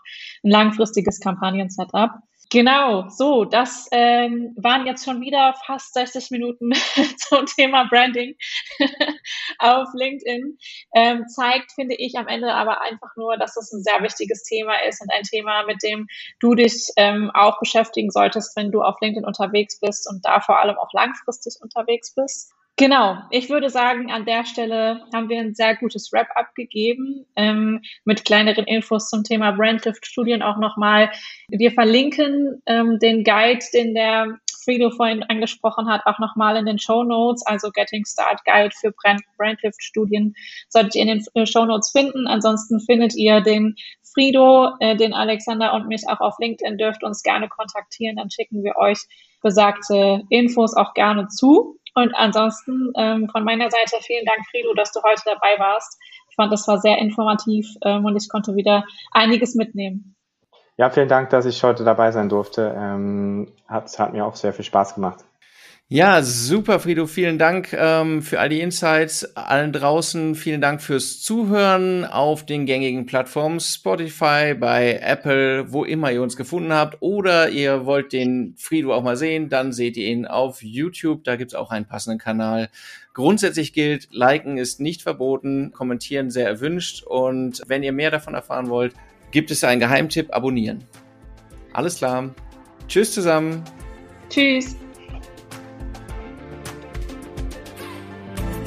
ein langfristiges Kampagnen-Setup. Genau, so, das ähm, waren jetzt schon wieder fast 60 Minuten zum Thema Branding auf LinkedIn. Ähm, zeigt, finde ich, am Ende aber einfach nur, dass das ein sehr wichtiges Thema ist und ein Thema, mit dem du dich ähm, auch beschäftigen solltest, wenn du auf LinkedIn unterwegs bist und da vor allem auch langfristig unterwegs bist. Genau, ich würde sagen, an der Stelle haben wir ein sehr gutes Wrap-up gegeben ähm, mit kleineren Infos zum Thema Brandlift-Studien auch nochmal. Wir verlinken ähm, den Guide, den der Frido vorhin angesprochen hat, auch nochmal in den Show Notes, also Getting Start Guide für Brand, Brandlift-Studien, solltet ihr in den äh, Show Notes finden. Ansonsten findet ihr den Frido, äh, den Alexander und mich auch auf LinkedIn, dürft uns gerne kontaktieren, dann schicken wir euch besagte Infos auch gerne zu. Und ansonsten ähm, von meiner Seite vielen Dank, Frido, dass du heute dabei warst. Ich fand, das war sehr informativ ähm, und ich konnte wieder einiges mitnehmen. Ja, vielen Dank, dass ich heute dabei sein durfte. Ähm, hat, hat mir auch sehr viel Spaß gemacht. Ja, super, Frido. Vielen Dank ähm, für all die Insights. Allen draußen vielen Dank fürs Zuhören auf den gängigen Plattformen Spotify, bei Apple, wo immer ihr uns gefunden habt. Oder ihr wollt den Frido auch mal sehen, dann seht ihr ihn auf YouTube. Da gibt's auch einen passenden Kanal. Grundsätzlich gilt, liken ist nicht verboten, kommentieren sehr erwünscht. Und wenn ihr mehr davon erfahren wollt, gibt es einen Geheimtipp, abonnieren. Alles klar. Tschüss zusammen. Tschüss.